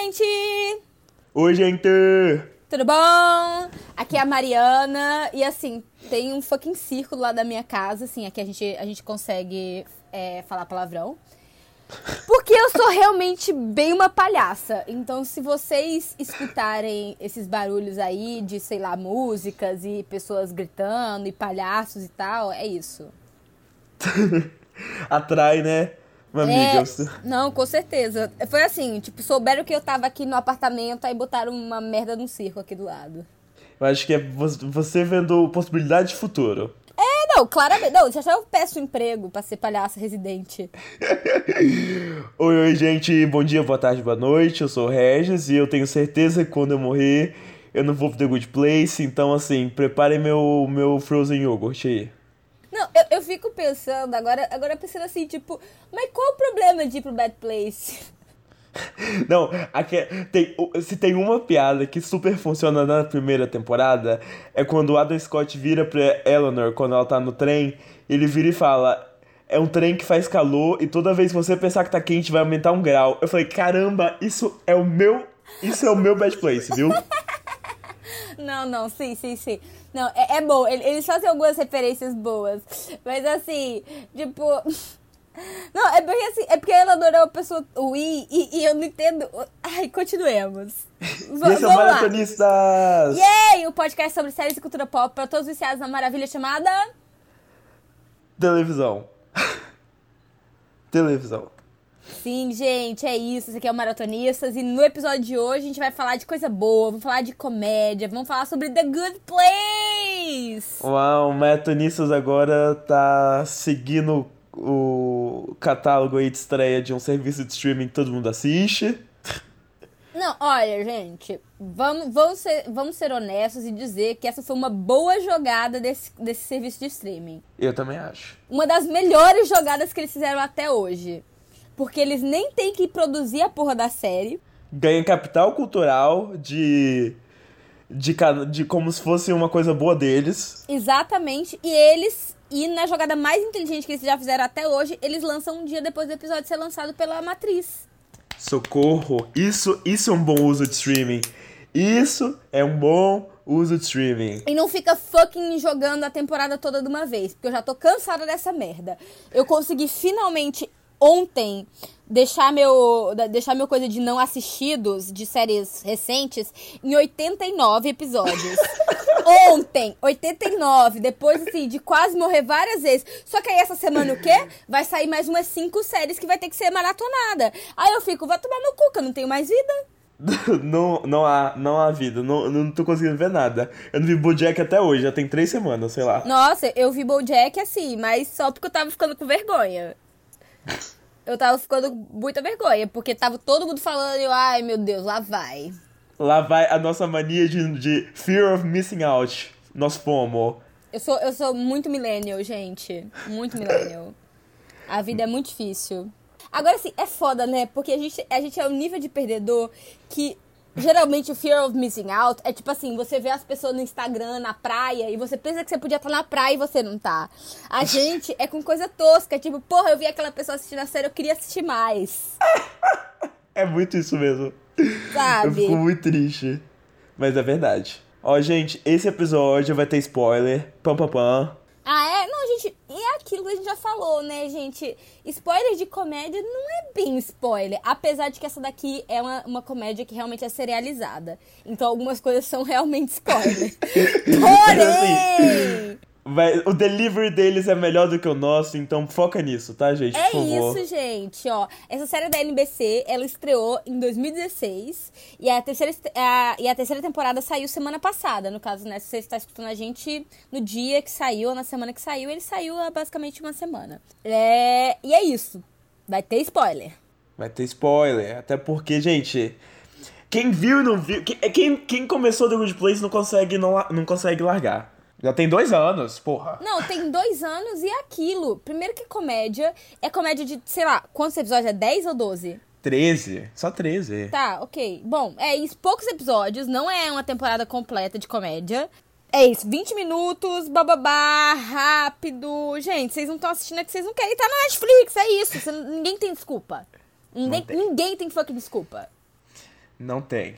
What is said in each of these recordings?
gente! Oi, gente! Tudo bom? Aqui é a Mariana e assim, tem um fucking círculo lá da minha casa, assim, aqui a gente, a gente consegue é, falar palavrão. Porque eu sou realmente bem uma palhaça. Então, se vocês escutarem esses barulhos aí de, sei lá, músicas e pessoas gritando e palhaços e tal, é isso. Atrai, né? Uma É, amiga. não, com certeza. Foi assim, tipo, souberam que eu tava aqui no apartamento, aí botaram uma merda num circo aqui do lado. Eu acho que é vo- você vendo possibilidade de futuro. É, não, claramente. Não, já já eu peço emprego pra ser palhaça residente. Oi, oi, gente. Bom dia, boa tarde, boa noite. Eu sou o Regis e eu tenho certeza que quando eu morrer, eu não vou pro The Good Place. Então, assim, preparem meu, meu Frozen Yogurt aí. Não, eu, eu fico pensando, agora, agora pensando assim, tipo, mas qual o problema de ir pro Bad Place? Não, aqui, tem, se tem uma piada que super funciona na primeira temporada, é quando o Adam Scott vira pra Eleanor, quando ela tá no trem, ele vira e fala: É um trem que faz calor e toda vez que você pensar que tá quente vai aumentar um grau. Eu falei: Caramba, isso é o meu. Isso é o meu bad place, viu? Não, não, sim, sim, sim. Não, é, é bom, ele- eles fazem algumas referências boas. Mas assim, tipo. Não, é porque assim, é porque ela adora uma pessoa ruim e, e eu não entendo. Ai, continuemos. V- esse é o. Maratonistas! Yay! O podcast sobre séries e cultura pop para todos viciados na maravilha chamada. Televisão. Televisão. Sim, gente, é isso. Esse aqui é o Maratonistas. E no episódio de hoje a gente vai falar de coisa boa, vamos falar de comédia, vamos falar sobre The Good Place. Uau, o Maratonistas agora tá seguindo o catálogo aí de estreia de um serviço de streaming que todo mundo assiste. Não, olha, gente, vamos, vamos, ser, vamos ser honestos e dizer que essa foi uma boa jogada desse, desse serviço de streaming. Eu também acho. Uma das melhores jogadas que eles fizeram até hoje. Porque eles nem têm que produzir a porra da série. Ganha capital cultural de, de, de como se fosse uma coisa boa deles. Exatamente. E eles, e na jogada mais inteligente que eles já fizeram até hoje, eles lançam um dia depois do episódio ser lançado pela Matriz. Socorro! Isso, isso é um bom uso de streaming. Isso é um bom uso de streaming. E não fica fucking jogando a temporada toda de uma vez, porque eu já tô cansada dessa merda. Eu consegui finalmente ontem deixar meu deixar meu coisa de não assistidos de séries recentes em 89 episódios. ontem, 89, depois assim de quase morrer várias vezes. Só que aí essa semana o quê? Vai sair mais umas cinco séries que vai ter que ser maratonada. Aí eu fico, vai tomar no cu, que eu não tenho mais vida. não, não, há, não há vida. Não, não tô conseguindo ver nada. Eu não vi Bojack até hoje, já tem três semanas, sei lá. Nossa, eu vi BoJack assim, mas só porque eu tava ficando com vergonha. Eu tava ficando muita vergonha, porque tava todo mundo falando, e eu, ai meu Deus, lá vai. Lá vai a nossa mania de, de fear of missing out. Nosso FOMO. Eu sou, eu sou muito millennial, gente. Muito millennial. A vida é muito difícil. Agora, assim, é foda, né? Porque a gente, a gente é um nível de perdedor que geralmente o fear of missing out é tipo assim: você vê as pessoas no Instagram, na praia, e você pensa que você podia estar na praia e você não tá. A gente é com coisa tosca, tipo, porra, eu vi aquela pessoa assistindo a série, eu queria assistir mais. É muito isso mesmo. Eu Sabe? fico muito triste. Mas é verdade. Ó, gente, esse episódio vai ter spoiler. Pam, pam, pam. Ah, é? Não, gente, e é aquilo que a gente já falou, né, gente? Spoiler de comédia não é bem spoiler. Apesar de que essa daqui é uma, uma comédia que realmente é serializada. Então algumas coisas são realmente spoiler. Porém! Vai, o delivery deles é melhor do que o nosso, então foca nisso, tá, gente? É isso, gente, ó. Essa série da NBC, ela estreou em 2016 e a terceira, a, e a terceira temporada saiu semana passada. No caso, né, se você está escutando a gente no dia que saiu, ou na semana que saiu, ele saiu há basicamente uma semana. É, e é isso. Vai ter spoiler. Vai ter spoiler. Até porque, gente. Quem viu e não viu. Quem, quem, quem começou The Good Place não consegue, não, não consegue largar. Já tem dois anos, porra. Não, tem dois anos e aquilo. Primeiro que comédia, é comédia de, sei lá, quantos episódios? É 10 ou 12? 13. Só 13. Tá, ok. Bom, é isso, poucos episódios, não é uma temporada completa de comédia. É isso, 20 minutos, bababá, rápido. Gente, vocês não estão assistindo é que vocês não querem. Tá na Netflix, é isso. Você- ninguém tem desculpa. Ninguém, tem. ninguém tem fucking desculpa. Não tem.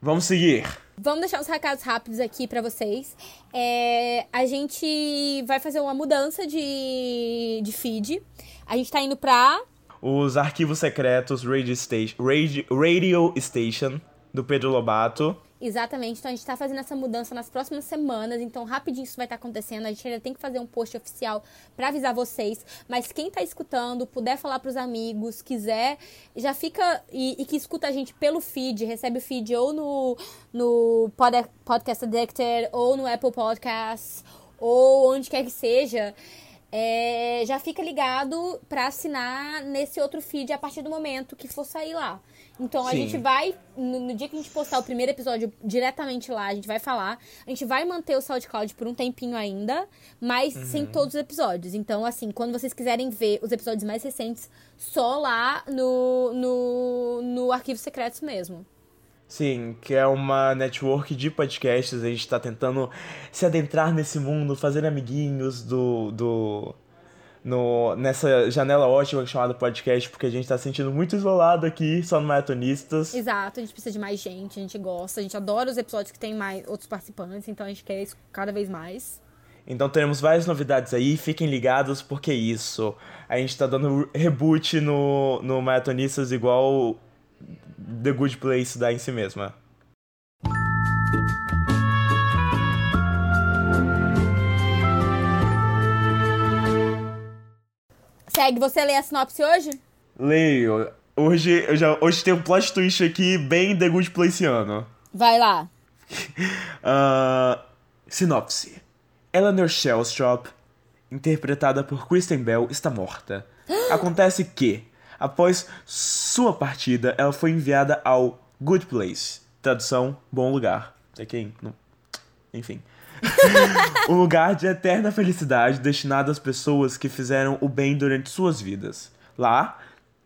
Vamos seguir. Vamos deixar uns recados rápidos aqui pra vocês. É, a gente vai fazer uma mudança de, de feed. A gente tá indo pra. Os arquivos secretos Radio Station, Radio, Radio Station do Pedro Lobato. Exatamente, então a gente tá fazendo essa mudança nas próximas semanas, então rapidinho isso vai estar tá acontecendo. A gente ainda tem que fazer um post oficial para avisar vocês, mas quem tá escutando, puder falar pros amigos, quiser, já fica e, e que escuta a gente pelo feed, recebe o feed ou no, no Pod, Podcast Addicted, ou no Apple Podcasts, ou onde quer que seja é, já fica ligado para assinar nesse outro feed a partir do momento que for sair lá. Então a Sim. gente vai, no, no, dia que a gente postar o primeiro episódio diretamente lá, a gente vai falar. A gente vai manter o SoundCloud por um tempinho ainda, mas uhum. sem todos os episódios. Então, assim, quando vocês quiserem ver os episódios mais recentes, só lá no, no, no Arquivos Secretos mesmo. Sim, que é uma network de podcasts. A gente está tentando se adentrar nesse mundo, fazer amiguinhos do, do no, nessa janela ótima chamada podcast, porque a gente está se sentindo muito isolado aqui, só no Maratonistas. Exato, a gente precisa de mais gente, a gente gosta, a gente adora os episódios que tem mais outros participantes, então a gente quer isso cada vez mais. Então teremos várias novidades aí, fiquem ligados, porque é isso. A gente está dando reboot no, no Maratonistas igual The Good Place dá em si mesma. Segue, você lê a sinopse hoje? Leio. Hoje, eu já, hoje tem um plot twist aqui bem The Good Placeano. Vai lá. uh, sinopse. Eleanor Shellstrop, interpretada por Kristen Bell, está morta. Acontece que, Após sua partida, ela foi enviada ao Good Place. Tradução: Bom Lugar. É quem? Não... Enfim. um lugar de eterna felicidade destinado às pessoas que fizeram o bem durante suas vidas. Lá,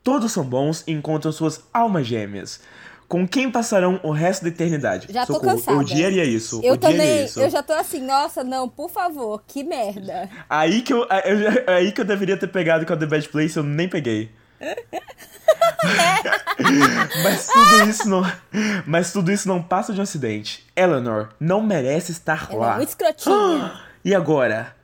todos são bons e encontram suas almas gêmeas. Com quem passarão o resto da eternidade? Já tô Socorro. cansada. Eu odiaria isso. Eu também. Isso. Eu já tô assim, nossa, não, por favor, que merda. Aí que eu, eu, aí que eu deveria ter pegado com a The Bad Place, eu nem peguei. mas tudo isso não, mas tudo isso não passa de um acidente. Eleanor não merece estar ela lá. É muito escrotinha. E agora?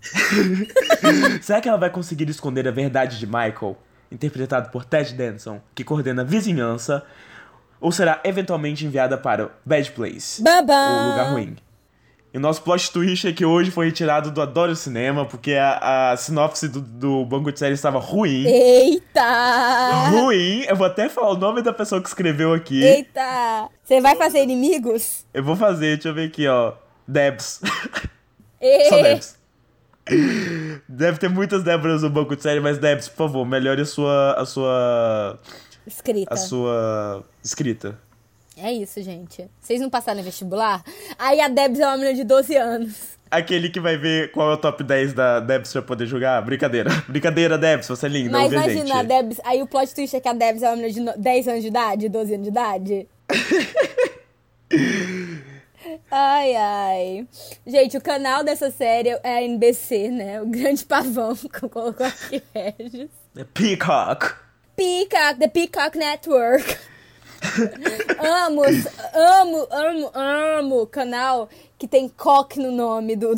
Será que ela vai conseguir esconder a verdade de Michael, interpretado por Ted Danson, que coordena a vizinhança, ou será eventualmente enviada para o Bad Place, o lugar ruim? E o nosso plot twist é que hoje foi retirado do Adoro Cinema, porque a, a sinopse do, do banco de série estava ruim. Eita! Ruim! Eu vou até falar o nome da pessoa que escreveu aqui. Eita! Você vai fazer inimigos? Eu vou fazer, deixa eu ver aqui, ó. Debs. E... Só Debs. Deve ter muitas Débora no banco de série, mas Debs, por favor, melhore a sua. a sua. Escrita. A sua escrita. É isso, gente. Vocês não passaram em vestibular? Aí a Debs é uma menina de 12 anos. Aquele que vai ver qual é o top 10 da Debs pra poder jogar? Brincadeira. Brincadeira, Debs, você é linda. Mas imagina, a Debs. Aí o plot twist é que a Debs é uma menina de 10 anos de idade, 12 anos de idade. ai, ai. Gente, o canal dessa série é a NBC, né? O grande pavão que eu coloco aqui, Regis. The Peacock. Peacock, The Peacock Network amo, amo, amo, amo canal que tem coque no nome do.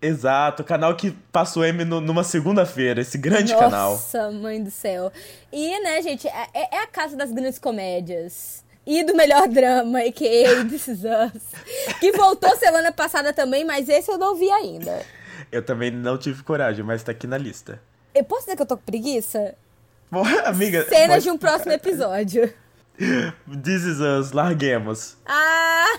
Exato, canal que passou M no, numa segunda-feira, esse grande Nossa, canal. Nossa, mãe do céu. E, né, gente, é, é, é a casa das grandes comédias. E do melhor drama, a.k.a. This Is Us. Que voltou semana passada também, mas esse eu não vi ainda. Eu também não tive coragem, mas tá aqui na lista. Eu posso dizer que eu tô com preguiça? Porra, amiga. Cenas de um próximo episódio. This is us, larguemos. Ah!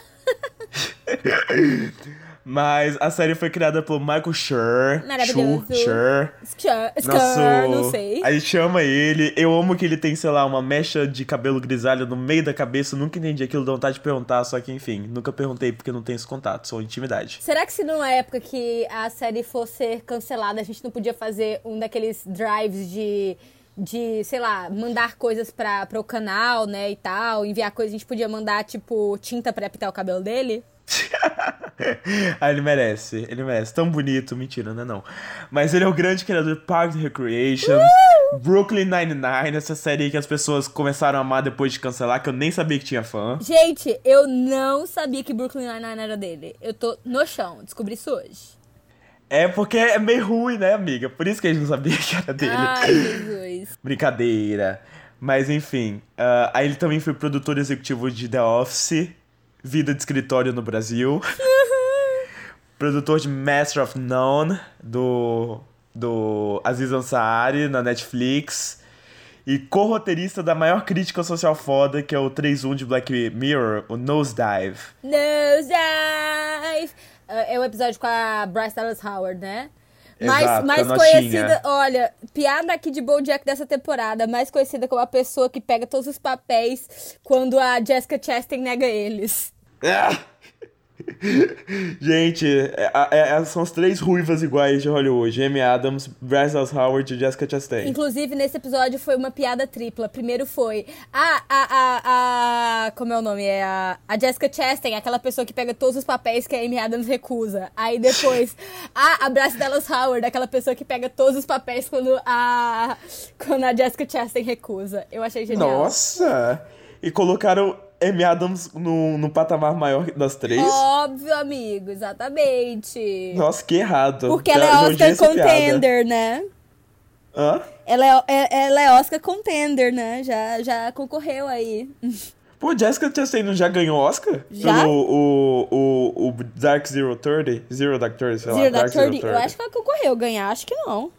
Mas a série foi criada pelo Michael Schur. Maravilhoso. Schur. Schur. Nosso... não sei. A gente chama ele. Eu amo que ele tem, sei lá, uma mecha de cabelo grisalho no meio da cabeça. Eu nunca entendi aquilo, dá vontade de perguntar, só que enfim, nunca perguntei porque não tenho esse contato, sou intimidade. Será que se numa época que a série fosse cancelada, a gente não podia fazer um daqueles drives de de, sei lá, mandar coisas pra, pra o canal, né, e tal, enviar coisas, a gente podia mandar, tipo, tinta pra pintar o cabelo dele? ah, ele merece, ele merece. Tão bonito, mentira, não é não. Mas ele é o grande criador de Park Recreation. Uh! Brooklyn Nine-Nine, essa série que as pessoas começaram a amar depois de cancelar, que eu nem sabia que tinha fã. Gente, eu não sabia que Brooklyn Nine-Nine era dele. Eu tô no chão, descobri isso hoje. É porque é meio ruim, né, amiga? Por isso que a gente não sabia que era dele. Ai, Jesus. Brincadeira. Mas enfim, uh, aí ele também foi produtor executivo de The Office, Vida de Escritório no Brasil. produtor de Master of None, do, do Aziz Ansari, na Netflix. E co-roteirista da maior crítica social foda, que é o 3.1 de Black Mirror, o Nosedive. Nosedive! É o episódio com a Bryce Dallas Howard, né? Mais, Exato, mais a conhecida, olha, piada aqui de BoJack dessa temporada, mais conhecida como a pessoa que pega todos os papéis quando a Jessica Chastain nega eles. Ah! Gente, é- é- é- são as três ruivas iguais de Hollywood. Amy Adams, Bryce Howard e Jessica Chastain. Inclusive, nesse episódio foi uma piada tripla. Primeiro foi a. a, a, a como é o nome? É a, a Jessica Chastain, aquela pessoa que pega todos os papéis que a Amy Adams recusa. Aí depois, a, a Bryce Dallas Howard, aquela pessoa que pega todos os papéis quando a. Quando a Jessica Chastain recusa. Eu achei genial. Nossa! E colocaram Amy Adams no, no patamar maior das três? Óbvio, amigo, exatamente. Nossa, que errado. Porque ela é Oscar essa piada. contender, né? Hã? Ela é, é- ela é Oscar contender, né? Já, já concorreu aí. Pô, Jessica Chastain não já ganhou Oscar? Já? Pelo o, o, o Dark Zero Thirty? Zero Dark Thirty, sei lá. Zero Dark Zero 30, eu acho que ela concorreu. Ganhar, acho que não.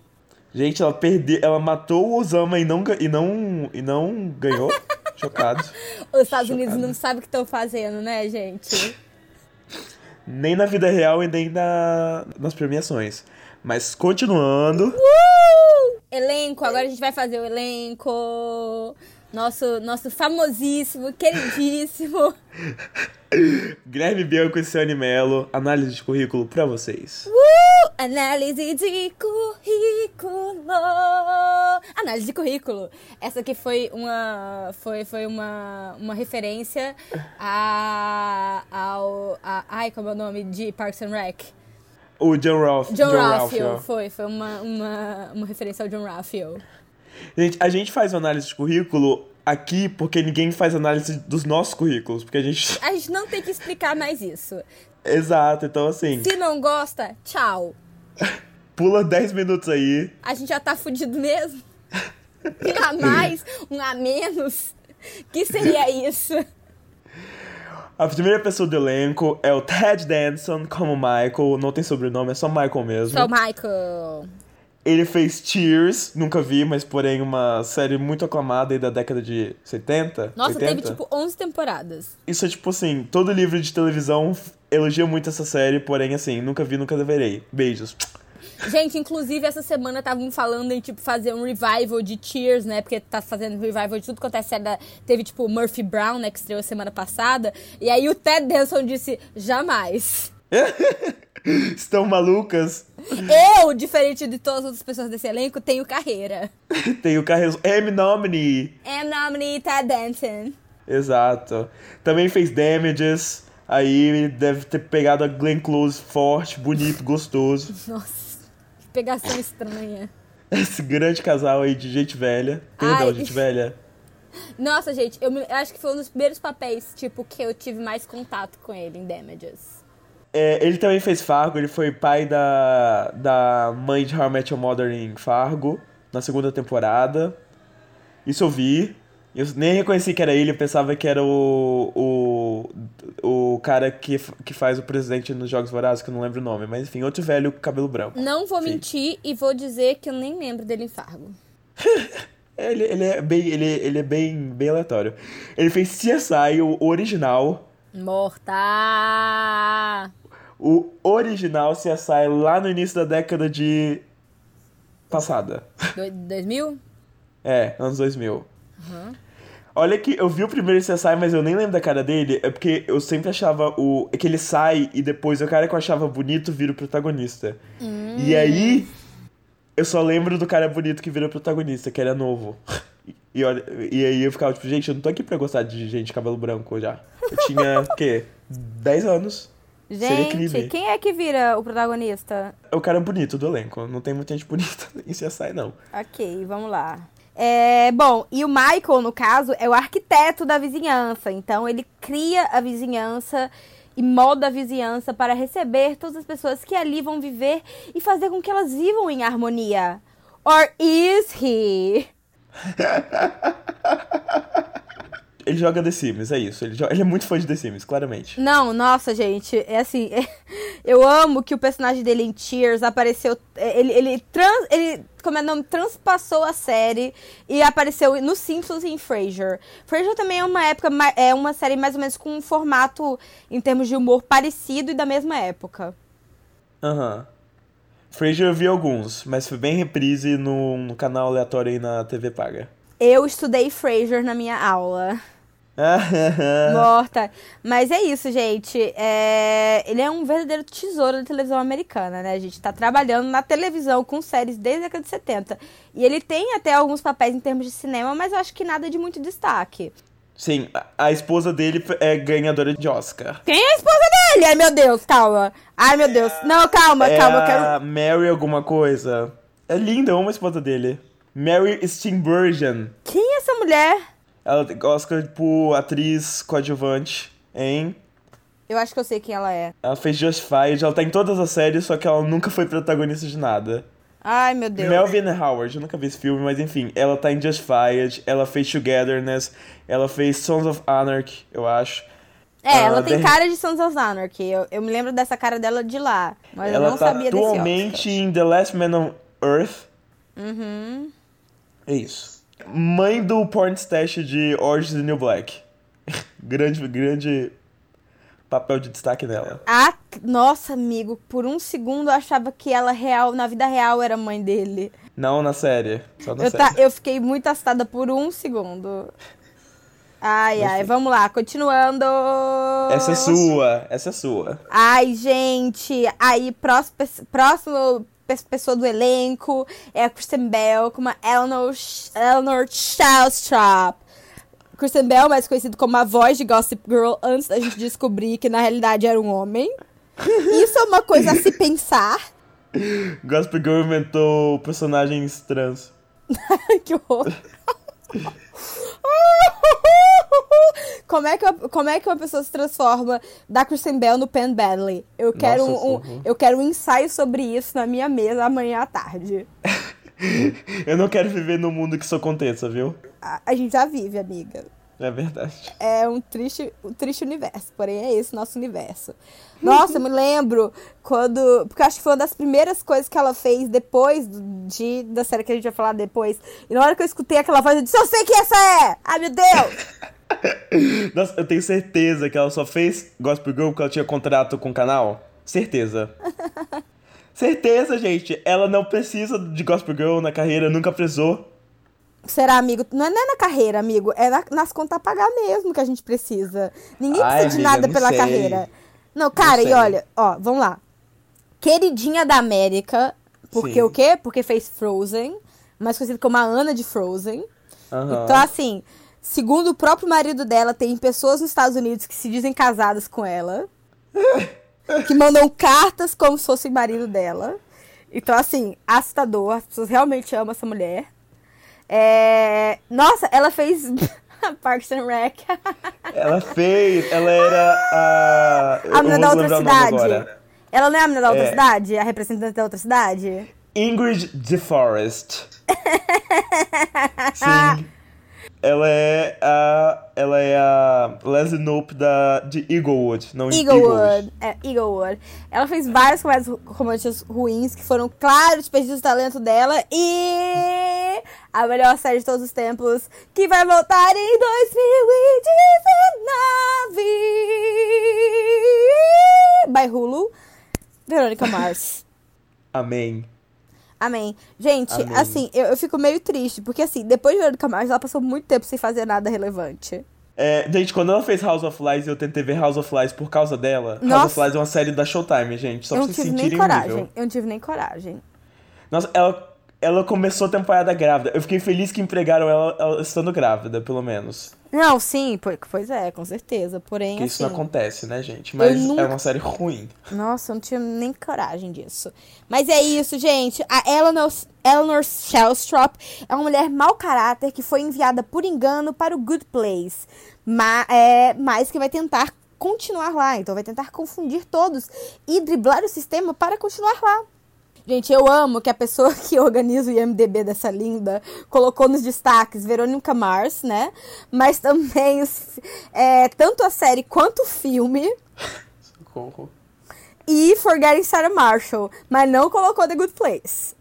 Gente, ela perdeu, ela matou o Osama e não, e não, e não ganhou? Chocado. Os Estados Unidos não sabem o que estão fazendo, né, gente? Nem na vida real e nem na, nas premiações. Mas continuando. Uh! Elenco, agora a gente vai fazer o elenco. Nosso, nosso famosíssimo, queridíssimo. Guilherme Bianco e Ciane Mello, análise de currículo pra vocês. Uh! Análise de currículo. Análise de currículo. Essa aqui foi uma foi, foi uma, uma referência a, ao a, ai como é o nome de Parks and Rec. O John Ralph. John, John Ralphio. Ralphio. Foi, foi uma, uma, uma referência ao John Ralphio. Gente, a gente faz análise de currículo aqui porque ninguém faz análise dos nossos currículos. Porque a gente. A gente não tem que explicar mais isso. Exato, então assim, Se não gosta, tchau. Pula 10 minutos aí. A gente já tá fudido mesmo. Um a mais, um a menos. Que seria isso? A primeira pessoa do elenco é o Ted Danson como Michael. Não tem sobrenome, é só Michael mesmo. Sou Michael. Ele fez Cheers, nunca vi, mas porém uma série muito aclamada aí da década de 70. Nossa, 80. teve tipo 11 temporadas. Isso é tipo assim, todo livro de televisão elogia muito essa série, porém assim, nunca vi, nunca deverei. Beijos. Gente, inclusive essa semana estavam falando em tipo fazer um revival de Cheers, né? Porque tá fazendo revival de tudo quanto é série. Da... Teve tipo Murphy Brown, né? Que estreou semana passada. E aí o Ted Danson disse: jamais. Estão malucas? Eu, diferente de todas as outras pessoas desse elenco, tenho carreira. Tem o Carreiro M. Nominee. Am nominee Ted Danson. Exato. Também fez Damages. Aí deve ter pegado a Glenn Close forte, bonito, gostoso. Nossa, que pegação estranha. Esse grande casal aí de gente velha. Perdão, Ai. gente velha. Nossa, gente, eu, me- eu acho que foi um dos primeiros papéis, tipo, que eu tive mais contato com ele em Damages. É, ele também fez Fargo, ele foi pai da, da mãe de How I Met Your Mother em Fargo, na segunda temporada. Isso eu vi. Eu nem reconheci que era ele, eu pensava que era o, o, o cara que, que faz o presidente nos Jogos Vorazes, que eu não lembro o nome. Mas enfim, outro velho cabelo branco. Não vou Sim. mentir e vou dizer que eu nem lembro dele em Fargo. Ele, ele é, bem, ele, ele é bem, bem aleatório. Ele fez CSI, o original. Morta! O original CSI lá no início da década de... Passada. Do- 2000? É, anos 2000. Olha que eu vi o primeiro CSI, mas eu nem lembro da cara dele. É porque eu sempre achava o é que ele sai e depois o cara que eu achava bonito vira o protagonista. E aí eu só lembro do cara bonito que vira o protagonista, que era novo. E, olha, e aí eu ficava tipo, gente, eu não tô aqui pra gostar de gente de cabelo branco já. Eu tinha, o quê? 10 anos. Gente, quem é que vira o protagonista? É o cara bonito do elenco. Não tem muita gente bonita em CSI, não. Ok, vamos lá. É, bom, e o Michael, no caso, é o arquiteto da vizinhança. Então, ele cria a vizinhança e molda a vizinhança para receber todas as pessoas que ali vão viver e fazer com que elas vivam em harmonia. Or is he? Ele joga The Sims, é isso. Ele, joga- ele é muito fã de The Sims, claramente. Não, nossa, gente, é assim, eu amo que o personagem dele em Cheers apareceu, ele, ele, trans, ele como é o nome, transpassou a série e apareceu no Simpsons e em Frasier. Frasier também é uma época, é uma série mais ou menos com um formato em termos de humor parecido e da mesma época. Aham. Frasier eu vi alguns, mas foi bem reprise no, no canal aleatório aí na TV Paga. Eu estudei Frasier na minha aula. Morta. Mas é isso, gente. É, Ele é um verdadeiro tesouro da televisão americana, né? A gente tá trabalhando na televisão com séries desde a década de 70. E ele tem até alguns papéis em termos de cinema, mas eu acho que nada de muito destaque. Sim, a, esposa dele é ganhadora de Oscar. Quem é a esposa dele? Ai, meu Deus, calma. Ai, meu Deus. Não, calma, é calma. A quero... Mary alguma coisa. É linda, eu amo a esposa dele. Mary Steenburgen. Quem é essa mulher? Ela tem Oscar por atriz coadjuvante em... Eu acho que eu sei quem ela é. Ela fez Justified, ela tá em todas as séries, só que ela nunca foi protagonista de nada. Ai, meu Deus. Melvin Howard, eu nunca vi esse filme, mas enfim, ela tá em Justified, ela fez Togetherness, ela fez Sons of Anarchy, eu acho. É, ela Ah, tem The- cara de Sons of Anarchy. Eu, eu me lembro dessa cara dela de lá. Mas eu ela não tá sabia desse Oscar. atualmente em The Last Man on Earth. Uhum. É isso. Mãe do porn stash de Orange is the New Black. grande, grande papel de destaque dela. Ah, nossa, amigo, por um segundo eu achava que ela real, na vida real era mãe dele. Não na série, só na Eu, série. tá, eu fiquei muito assustada por um segundo. Ai, ai, vamos lá, continuando. Essa é sua, essa é sua. Ai, gente, aí próximo, próximo pessoa do elenco é a Kristen Bell com uma Eleanor, Eleanor Shellstrop. Kristen Bell, mais conhecido como a voz de Gossip Girl, antes da gente descobrir que na realidade era um homem. Isso é uma coisa a se pensar. Gospel Girl inventou personagens trans. que horror. Como é, que, uma- como é que uma pessoa se transforma da Kristen Bell no Penn Badley? Eu quero, Nossa, um, um- eu quero um ensaio sobre isso na minha mesa amanhã à tarde. Eu não quero viver num mundo que isso aconteça, viu? A, a gente já vive, amiga. É verdade. É um triste, um triste universo, porém é esse nosso universo. Nossa, eu me lembro quando. Porque acho que foi uma das primeiras coisas que ela fez depois de, da série que a gente vai falar depois. E na hora que eu escutei aquela voz, eu disse: Eu sei quem essa é! Ai, meu Deus! Nossa, eu tenho certeza que ela só fez Gospel Girl porque ela tinha contrato com o canal. Certeza. certeza, gente. Ela não precisa de Gospel Girl na carreira, nunca precisou. Será, amigo? Não é, não é na carreira, amigo. É na- nas contas a pagar mesmo que a gente precisa. Ninguém Ai, precisa de amiga, nada não pela sei. carreira. Não, cara, sei. e olha, ó, vamos lá. Queridinha da América. Porque Sim. o quê? Porque fez Frozen. Mais conhecido como a Ana de Frozen. Aham. Então, assim, segundo o próprio marido dela, tem pessoas nos Estados Unidos que se dizem casadas com ela. que mandam cartas como se fosse marido dela. Então, assim, assustador. As pessoas realmente amam essa mulher. É... Nossa, ela fez Parks and Rec. Ela fez. Ela era a. a menina da outra cidade. Ela não é a menina da outra É. cidade? A representante da outra cidade? Ingrid DeForest. Sim. Ela é a. Ela é a Leslie Knope da, de Eaglewood. Não Eaglewood. É, Eaglewood. Ela fez várias comédias românticas ruins que foram, claro, desperdícios do talento dela. E a melhor série de todos os tempos, que vai voltar em 2019 by Hulu. Verônica Mars. Amém. Amém. Gente, Amém. assim, eu, eu fico meio triste, porque assim, depois de Verônica Mars, ela passou muito tempo sem fazer nada relevante. É, gente, quando ela fez House of Lies, eu tentei ver House of Lies por causa dela. Nossa. House of Lies é uma série da Showtime, gente. Só eu pra não vocês tive nem sentirem o coragem. nível. Eu não tive nem coragem. Nossa, ela, ela começou a temporada grávida. Eu fiquei feliz que empregaram ela, ela estando grávida, pelo menos. Não, sim, po- pois é, com certeza. Porém, Porque isso assim, não acontece, né, gente? Mas nunca- é uma série ruim. Nossa, eu não tinha nem coragem disso. Mas é isso, gente. A Eleanor, Eleanor Shellstrop é uma mulher mau caráter que foi enviada por engano para o Good Place. Mas, é, mas que vai tentar continuar lá. Então vai tentar confundir todos e driblar o sistema para continuar lá. Gente, eu amo que a pessoa que organiza o IMDB dessa linda colocou nos destaques Verônica Mars, né? Mas também os- é, tanto a série quanto o filme Socorro. e Forgetting Sarah Marshall, mas não colocou The Good Place.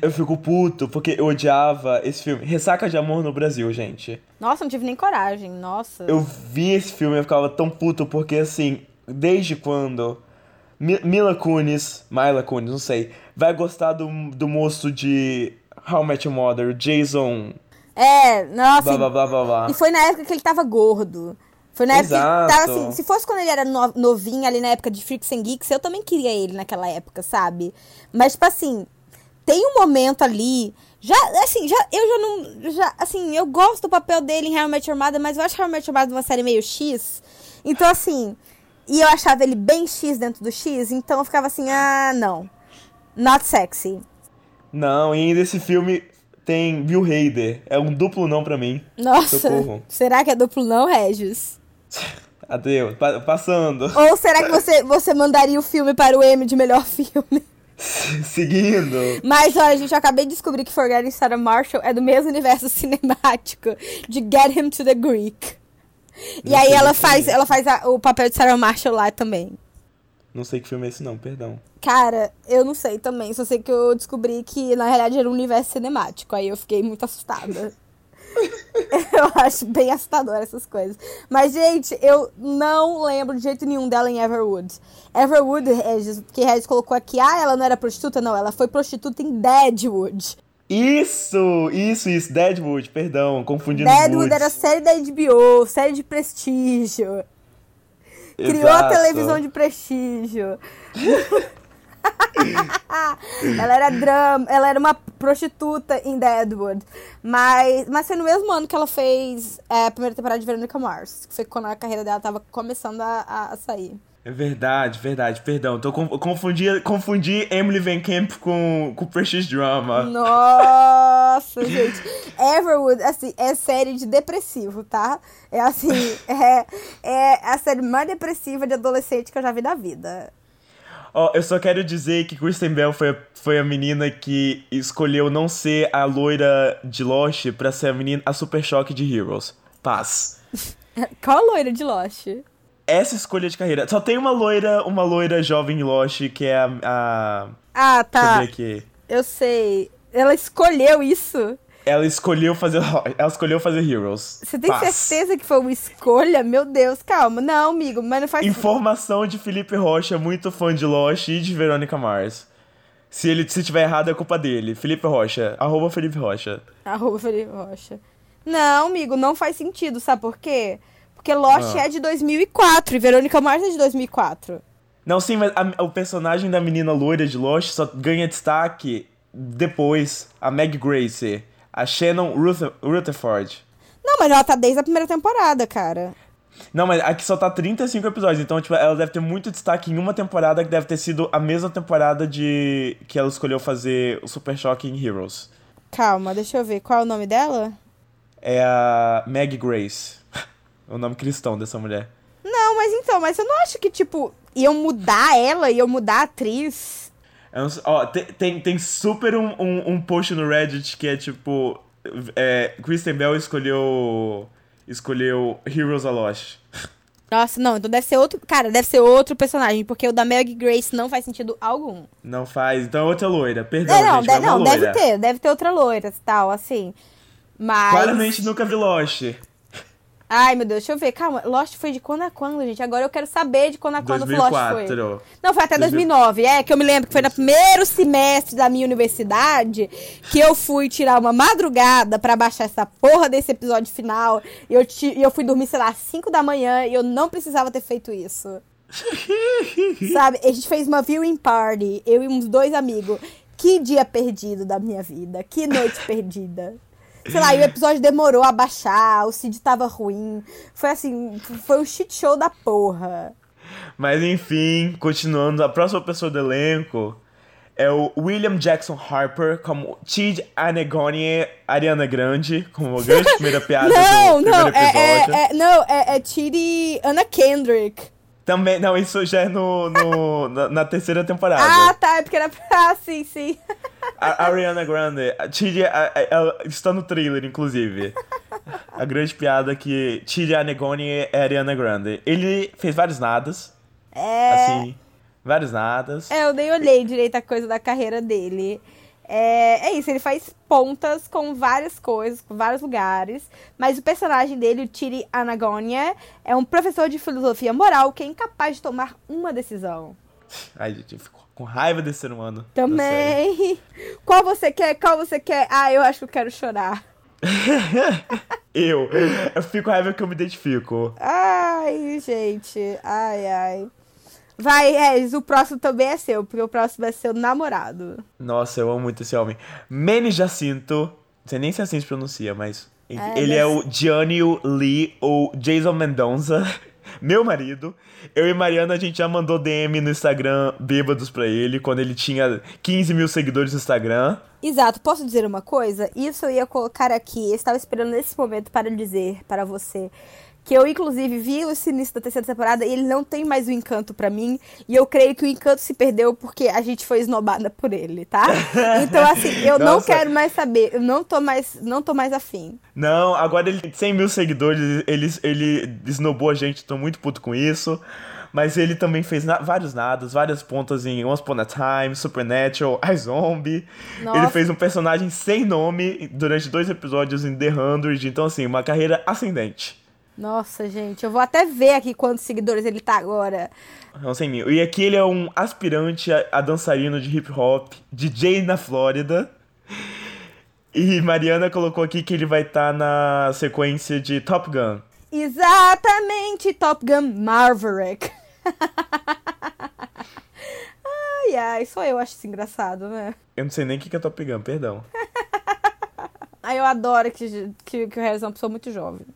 Eu fico puto porque eu odiava esse filme. Ressaca de Amor no Brasil, gente. Nossa, não tive nem coragem, nossa. Eu vi esse filme e eu ficava tão puto porque, assim, desde quando Mila Kunis, Myla Kunis, não sei, vai gostar do, do moço de How I Met Your Mother, Jason, É, nossa. blá blá blá blá blá. E foi na época que ele tava gordo. Foi na época que Exato. tava assim, se fosse quando ele era no- novinho ali na época de Freaks and Geeks, eu também queria ele naquela época, sabe? Mas tipo assim, tem um momento ali, já assim, já eu já não, já assim, eu gosto do papel dele em Met Your Mother, mas eu acho Met Your Mother uma série meio X. Então assim, e eu achava ele bem X dentro do X, então eu ficava assim, ah, não. Not sexy. Não, e ainda esse filme tem Bill Hader. É um duplo não pra mim. Nossa. Socorro. Será que é duplo não, Regis? Adeus. Pa- passando. Ou será que você, você mandaria o filme para o M de melhor filme? Seguindo. Mas olha, gente, eu acabei de descobrir que Forgetting Sarah Marshall é do mesmo universo cinemático de Get Him to the Greek. E Não aí ela faz, ela faz a- o papel de Sarah Marshall lá também. Não sei que filme é esse não, perdão. Cara, eu não sei também, só sei que eu descobri que na realidade era um universo cinemático. Aí eu fiquei muito assustada. eu acho bem assustador essas coisas. Mas, gente, eu não lembro de jeito nenhum dela em Everwood. Everwood, Regis, que Regis colocou aqui, ah, ela não era prostituta? Não, ela foi prostituta em Deadwood. Isso, isso, isso. Deadwood, perdão, confundindo Deadwood era série da HBO, série de prestígio. Criou a Exato. televisão de prestígio. ela era drama, ela era uma prostituta em Deadwood. Mas, mas foi no mesmo ano que ela fez é, a primeira temporada de Veronica Mars. Que foi quando a carreira dela tava começando a- a sair. É verdade, verdade, perdão. Tô com, confundi, confundi Emily Van Camp com, com Prestige Drama. Nossa, gente. Everwood, assim, é série de depressivo, tá? É assim, é, é a série mais depressiva de adolescente que eu já vi na vida. Ó, eu só quero dizer que Kristen Bell foi, foi a menina que escolheu não ser a loira de Lost pra ser a menina, a Super Choque de Heroes. Paz. Qual a loira de Lost? Essa escolha de carreira. Só tem uma loira, uma loira jovem em Lost, que é a. a Ah, Deixa eu tá. ver aqui. Eu sei. Ela escolheu isso? Ela escolheu fazer. Ela escolheu fazer Heroes. Você tem Paz. certeza que foi uma escolha? Meu Deus, calma. Não, amigo, mas não faz Informação de Felipe Rocha, muito fã de Lost e de Verônica Mars. Se ele se tiver errado, é culpa dele. Felipe Rocha. Arroba Felipe Rocha. Arroba Felipe Rocha. Não, amigo, não faz sentido, sabe por quê? Porque Lost Ah. é de 2004 e Verônica Mars é de 2004. Não, sim, mas a- o personagem da menina loira de Lost só ganha destaque depois. A Meg Grace. A Shannon Ruther- Rutherford. Não, mas ela tá desde a primeira temporada, cara. Não, mas aqui só tá 35 episódios, então, tipo, ela deve ter muito destaque em uma temporada que deve ter sido a mesma temporada de que ela escolheu fazer o Super em Heroes. Calma, deixa eu ver. Qual é o nome dela? É a Meg Grace. O nome cristão dessa mulher. Não, mas então, mas eu não acho que, tipo, iam mudar ela, iam mudar a atriz. É um- ó, tem, tem, tem super um, um, um post no Reddit que é tipo. É, Kristen Bell escolheu. Escolheu Heroes a Lost. Nossa, não, então deve ser outro. Cara, deve ser outro personagem, porque o da Meg Grace não faz sentido algum. Não faz. Então é outra loira. Perdão, É, não, gente, é uma não loira. deve ter, deve ter outra loira e tal, assim. Mas. Claramente nunca vi Lost. Ai, meu Deus, deixa eu ver. Calma, Lost foi de quando a quando, gente? Agora eu quero saber de quando a quando Lost foi. 2004. Não, foi até 2000. 2009. É, que eu me lembro que foi no primeiro semestre da minha universidade que eu fui tirar uma madrugada pra baixar essa porra desse episódio final. E eu, e eu fui dormir, sei lá, às 5 da manhã e eu não precisava ter feito isso. Sabe? A gente fez uma viewing party, eu e uns dois amigos. Que dia perdido da minha vida. Que noite perdida. Sei lá, e o episódio demorou a baixar, o Cid tava ruim. Foi assim, foi um shit show da porra. Mas enfim, continuando, a próxima pessoa do elenco é o William Jackson Harper como Tid Anegoni Ariana Grande, como a grande primeira piada não, do não, primeiro episódio. É, é, é, não, é, é Chidi Anna Kendrick. Também, não, isso já é no, no na, na, terceira temporada. Ah, tá, é porque era pra... Ah, sim, sim. A Ariana Grande, a Chidi, ela está no trailer, inclusive. A grande piada que Chidi Anegoni é Ariana Grande. Ele fez vários nadas. É... Assim, vários nadas. É, eu nem olhei direito a coisa da carreira dele. É, é isso, ele faz pontas com várias coisas, com vários lugares. Mas o personagem dele, o Tiri Anagonia, é um professor de filosofia moral que é incapaz de tomar uma decisão. Ai, gente, eu fico com raiva desse ser humano. Também. Qual você quer? Qual você quer? Ah, eu acho que eu quero chorar. eu. Eu fico com raiva que eu me identifico. Ai, gente. Ai, ai. Vai, Regis, o próximo também é seu, porque o próximo ser o namorado. Nossa, eu amo muito esse homem. Manny Jacinto, não sei nem se assim se pronuncia, mas. É, ele é o Gianni Lee ou Jason Mendonça, meu marido. Eu e Mariana, a gente já mandou DM no Instagram bêbados pra ele, quando ele tinha 15 mil seguidores no Instagram. Exato, posso dizer uma coisa? Isso eu ia colocar aqui, eu estava esperando nesse momento para dizer para você que eu inclusive vi esse início da terceira temporada e ele não tem mais o encanto para mim, e eu creio que o encanto se perdeu porque a gente foi esnobada por ele, tá? Então assim, eu não quero mais saber, eu não tô mais, não tô mais afim. Não, agora ele tem 100 mil seguidores, ele, ele esnobou a gente, tô muito puto com isso. Mas ele também fez na vários nadas, várias pontas em Once Upon a Time, Supernatural, iZombie. Ele fez um personagem sem nome durante dois episódios em The Hundred. Então, assim, uma carreira ascendente. Nossa, gente, eu vou até ver aqui quantos seguidores ele tá agora. Não, 100 mil. E aqui ele é um aspirante a, a dançarino de hip hop, DJ na Flórida. E Mariana colocou aqui que ele vai estar tá na sequência de Top Gun. Exatamente, Top Gun Maverick. ai, ai, só eu acho isso engraçado, né? Eu não sei nem o que é Top Gun, perdão. ai, eu adoro que, que, que o Harrison é uma pessoa muito jovem.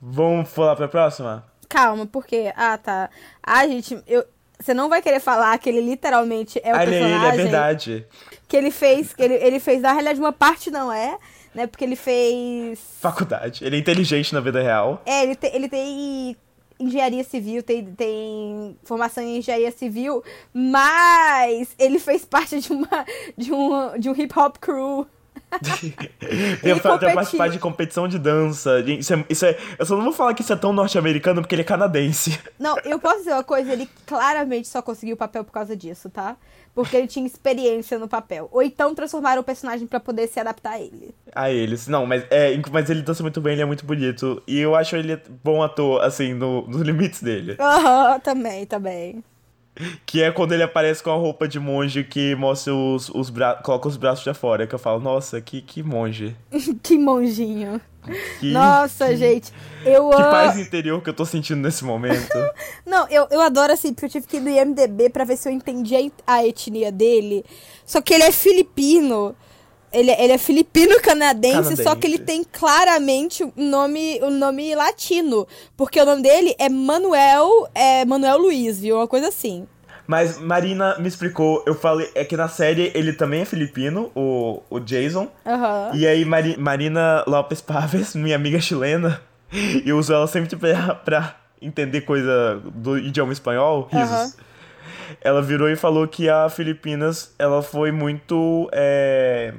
Vamos falar pra próxima? Calma, porque. Ah, tá. Ah, gente, eu. Você não vai querer falar que ele literalmente é o ah, personagem. Ele é verdade. Que ele fez. Que ele, ele fez, na realidade, uma parte não é, né? Porque ele fez. Faculdade. Ele é inteligente na vida real. É, ele, te, ele tem engenharia civil, tem, tem formação em engenharia civil, mas ele fez parte de uma de um, de um hip hop crew. pra, participar de competição de dança. Isso é, isso é, eu só não vou falar que isso é tão norte-americano porque ele é canadense. Não, eu posso dizer uma coisa, ele claramente só conseguiu o papel por causa disso, tá? Porque ele tinha experiência no papel. Ou então transformaram o personagem para poder se adaptar a ele. A eles. Não, mas, é, mas ele dança muito bem, ele é muito bonito. E eu acho ele bom ator, assim, no, nos limites dele. Aham, uhum, também, também. Que é quando ele aparece com a roupa de monge que mostra os, os braços. coloca os braços de fora. Que eu falo, nossa, que, que monge. que monjinho. Que, nossa, que, gente. Eu Que paz interior que eu tô sentindo nesse momento. Não, eu, eu adoro assim, porque eu tive que ir no IMDB pra ver se eu entendi a etnia dele. Só que ele é filipino. Ele, ele é filipino-canadense, só que ele tem claramente um nome, um nome latino. Porque o nome dele é Manuel, é Manuel Luiz, viu? Uma coisa assim. Mas Marina me explicou, eu falei, é que na série ele também é filipino, o, o Jason. Uhum. E aí Mari, Marina Lopes Paves, minha amiga chilena, eu uso ela sempre pra, pra entender coisa do idioma espanhol, risos. Uhum. Ela virou e falou que a Filipinas, ela foi muito... É,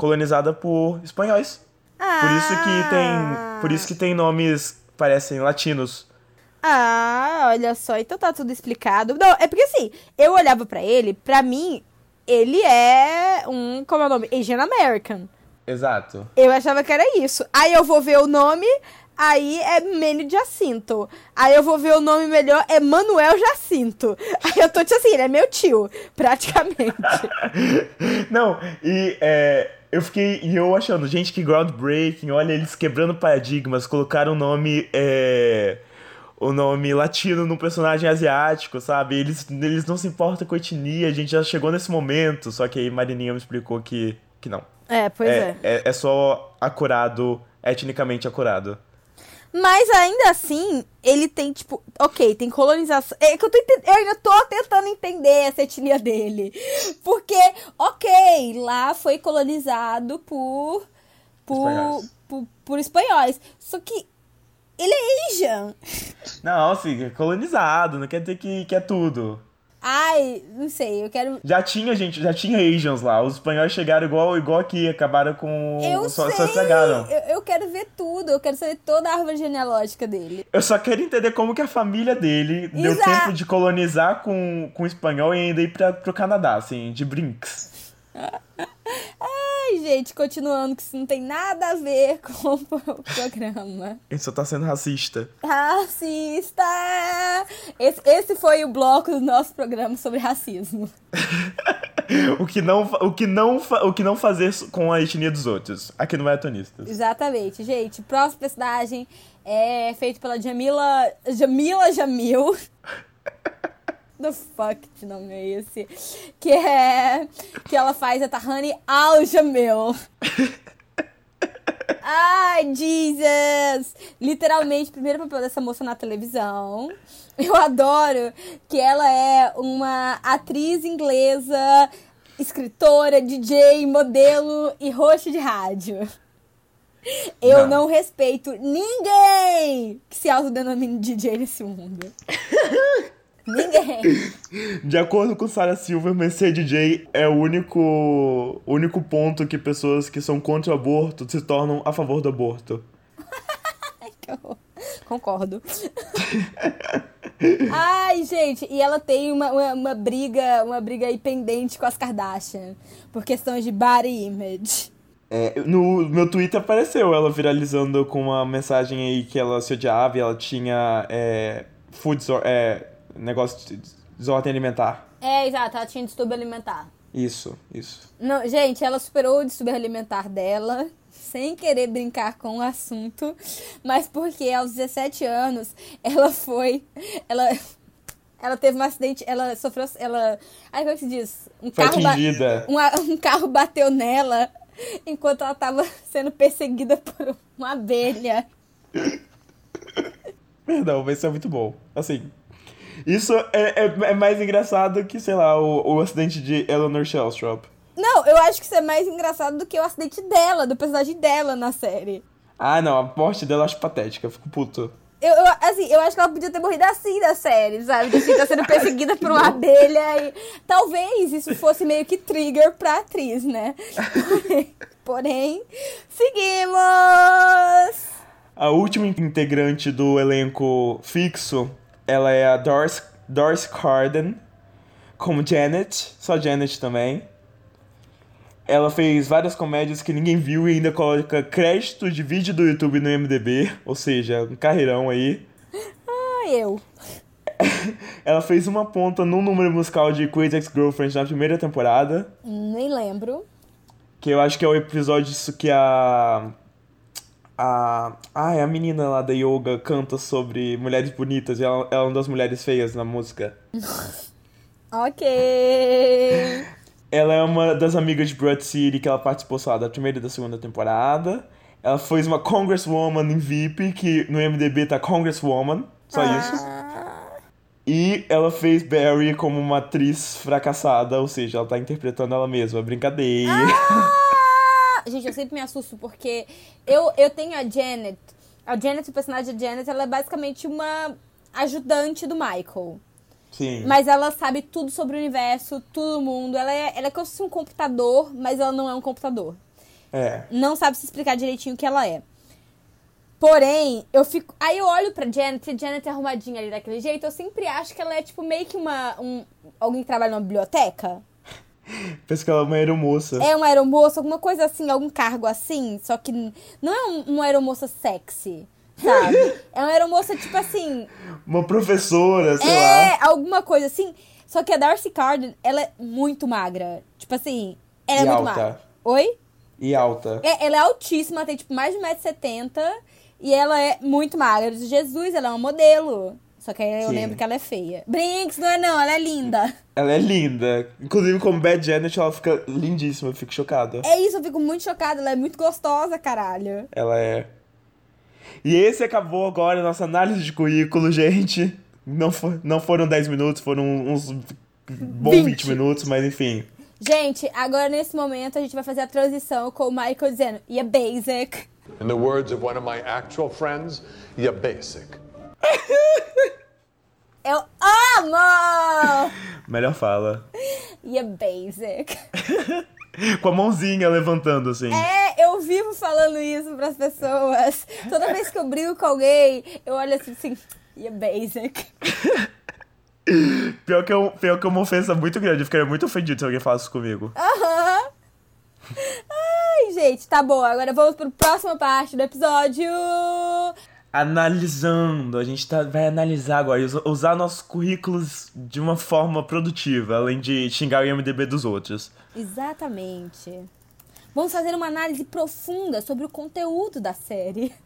colonizada por espanhóis. Ah. Por isso que tem, por isso que tem nomes parecem latinos. Ah, olha só, então tá tudo explicado. Não, é porque assim, eu olhava para ele, para mim, ele é um, como é o nome? Asian American. Exato. Eu achava que era isso. Aí eu vou ver o nome, aí é Manny Jacinto. Aí eu vou ver o nome melhor, é Manuel Jacinto. Aí eu tô tipo assim, ele é meu tio, praticamente. Não, e é, eu fiquei e eu achando, gente, que groundbreaking, olha, eles quebrando paradigmas, colocaram o nome. É, o nome latino num personagem asiático, sabe? Eles, eles não se importam com a etnia, a gente já chegou nesse momento, só que aí Marininha me explicou que, que não. É, pois é. É, é só acurado, etnicamente acurado. Mas ainda assim, ele tem, tipo, ok, tem colonização. É que eu, tô eu ainda tô tentando entender essa etnia dele. Porque, ok, lá foi colonizado por. Por Espanhóis. por, por espanhóis. Só que ele é Asian. Não, assim, é colonizado, não quer dizer que, que é tudo. Ai, não sei, eu quero. Já tinha gente, já tinha Asians lá. Os espanhóis chegaram igual, igual aqui, acabaram com. Eu só, sei! só estragaram. Eu, eu quero ver tudo, eu quero saber toda a árvore genealógica dele. Eu só quero entender como que a família dele deu tempo de colonizar com, com o espanhol e ainda ir pra, pro Canadá, assim, de brinks. Ai, gente, continuando, que isso não tem nada a ver com o programa. Ele só tá sendo racista. Racista! Esse, esse foi o bloco do nosso programa sobre racismo. o, que não, o, que não, o que não fazer com a etnia dos outros. Aqui no Maratonistas. Exatamente, gente. Próximo personagem é feito pela Jamila. Jamila Jamil. The fuck que nome é esse? Que é. Que ela faz a Tahani Al Jamil. Ai, Jesus! Literalmente, primeiro papel dessa moça na televisão. Eu adoro que ela é uma atriz inglesa, escritora, DJ, modelo e host de rádio. Eu não, Não. respeito ninguém que se autodenomine DJ nesse mundo. ninguém. De acordo com Sarah Silverman, ser DJ é o único, único ponto que pessoas que são contra o aborto se tornam a favor do aborto. Que horror. Concordo. Ai, gente, e ela tem uma, uma, uma briga, uma briga aí pendente com as Kardashian por questões de body image. É, no meu Twitter apareceu ela viralizando com uma mensagem aí que ela se odiava e ela tinha é, food é, negócio de desordem alimentar. É, exato, ela tinha distúrbio alimentar. Isso, isso. Não, gente, ela superou o distúrbio alimentar dela, sem querer brincar com o assunto, mas porque aos 17 anos ela foi. Ela. Ela teve um acidente, ela sofreu. Ela. Ai, como é que se diz? Um Foi carro, ba- atingida. um, um carro bateu nela enquanto ela tava sendo perseguida por uma abelha. Perdão, mas isso é muito bom. Assim, isso é, é, é mais engraçado que, sei lá, o, o acidente de Eleanor Shellstrop. Não, eu acho que isso é mais engraçado do que o acidente dela, do personagem dela na série. Ah, não, a morte dela eu acho patética, eu fico puto. Eu, eu, assim, eu acho que ela podia ter morrido assim na série, sabe? Assim, tá sendo perseguida por uma abelha e... Talvez isso fosse meio que trigger pra atriz, né? Porém, porém seguimos! A última integrante do elenco fixo, ela é a Doris, Doris Carden, como Janet, só Janet também. Ela fez várias comédias que ninguém viu e ainda coloca crédito de vídeo do YouTube no MDB, ou seja, um carreirão aí. Ah, eu. Ela fez uma ponta no número musical de Crazy Ex-Girlfriend na primeira temporada, Nem lembro. que eu acho que é o episódio que a a ah, é a menina lá da yoga canta sobre mulheres bonitas e ela, ela é uma das mulheres feias na música. Ok. Ela é uma das amigas de Broad City que ela participou só da primeira e da segunda temporada. Ela fez uma Congresswoman em VIP, que no MDB tá Congresswoman, só isso. Ah, E ela fez Barry como uma atriz fracassada, ou seja, ela tá interpretando ela mesma. Brincadeira. Ah! Gente, eu sempre me assusto porque eu, eu tenho a Janet. A Janet, o personagem da Janet, ela é basicamente uma ajudante do Michael. Sim. Mas ela sabe tudo sobre o universo, todo mundo. Ela é, ela é como se fosse um computador, mas ela não é um computador. É. Não sabe se explicar direitinho o que ela é. Porém, eu fico. Aí eu olho pra Janet, e a Janet é arrumadinha ali daquele jeito, eu sempre acho que ela é tipo meio que uma. Um, alguém que trabalha numa biblioteca. Penso que ela é uma aeromoça. É uma aeromoça, alguma coisa assim, algum cargo assim, só que não é um- uma aeromoça sexy, sabe? é uma aeromoça, tipo assim, Uma professora, sei é lá. alguma coisa assim. Só que a Darcy Carden, ela é muito magra. Tipo assim, ela é E muito alta. magra. Oi? E alta. É, ela é altíssima, tem tipo mais de 1,70m e ela é muito magra. Jesus, ela é uma modelo, Só que aí eu Sim. lembro que ela é feia. Brinks, não é não, ela é linda. Ela é linda. Inclusive, como Bad Janet, ela fica lindíssima. Eu fico chocado. É isso, eu fico muito chocada. Ela é muito gostosa, caralho. Ela é. E esse acabou agora a nossa análise de currículo, gente. Não, for, não foram 10 minutos, foram uns bons 20. 20. minutos, mas enfim. Gente, agora nesse momento a gente vai fazer a transição com o Michael dizendo, e é basic. In the words of one of my actual friends, you're basic. Eu amo! Melhor fala. E é basic. Com a mãozinha levantando, assim. É, eu vivo falando isso pras pessoas. Toda vez que eu brigo com alguém, eu olho assim, assim e é basic. Pior que, eu, pior que é uma ofensa muito grande. Eu ficaria muito ofendido se alguém falasse isso comigo. Aham. Ai, gente, tá bom. Agora vamos pro próxima parte do episódio. Analisando, a gente tá, vai analisar agora, us- usar nossos currículos de uma forma produtiva, além de xingar o IMDB dos outros. Exatamente. Vamos fazer uma análise profunda sobre o conteúdo da série.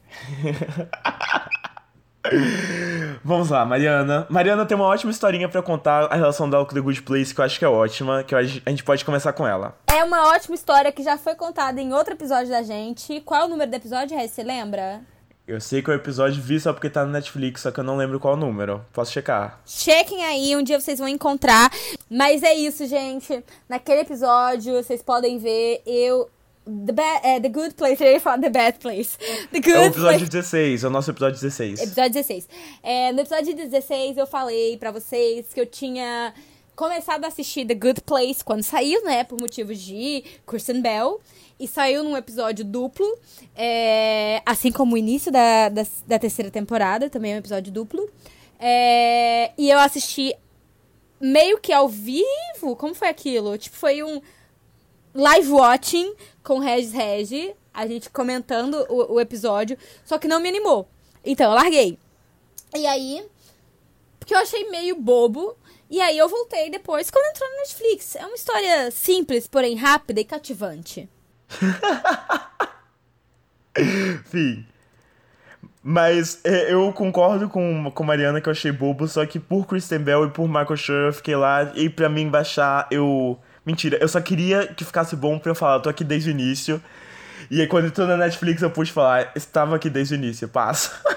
Vamos lá, Mariana. Mariana tem uma ótima historinha pra contar a relação dela com The Good Place, que eu acho que é ótima, que a gente pode começar com ela. É uma ótima história que já foi contada em outro episódio da gente. Qual é o número do episódio, Rez? Você lembra? Eu sei que o episódio vi só porque tá no Netflix, só que eu não lembro qual número. Posso checar. Chequem aí, um dia vocês vão encontrar. Mas é isso, gente. Naquele episódio, vocês podem ver eu. The, é, the Good Place, eu ia falar The Bad Place. The Good É o episódio Place. 16, é o nosso episódio 16. Episódio 16. É, no episódio 16 eu falei pra vocês que eu tinha começado a assistir The Good Place quando saiu, né? Por motivos de Kristen Bell. E saiu num episódio duplo. é, assim como o início da, da, da terceira temporada, também é um episódio duplo. É, e eu assisti meio que ao vivo. Como foi aquilo? Tipo, foi um live watching com Regis Regi, a gente comentando o, o episódio, só que não me animou. Então eu larguei. E aí, porque eu achei meio bobo, e aí eu voltei depois quando entrou no Netflix. É uma história simples, porém rápida e cativante. Fim. Mas é, eu concordo com, com Mariana que eu achei bobo, só que por Kristen Bell e por Michael Schur eu fiquei lá e pra mim baixar eu. Mentira, eu só queria que ficasse bom pra eu falar, eu tô aqui desde o início. E aí quando entrou na Netflix eu pude falar, estava aqui desde o início, passa.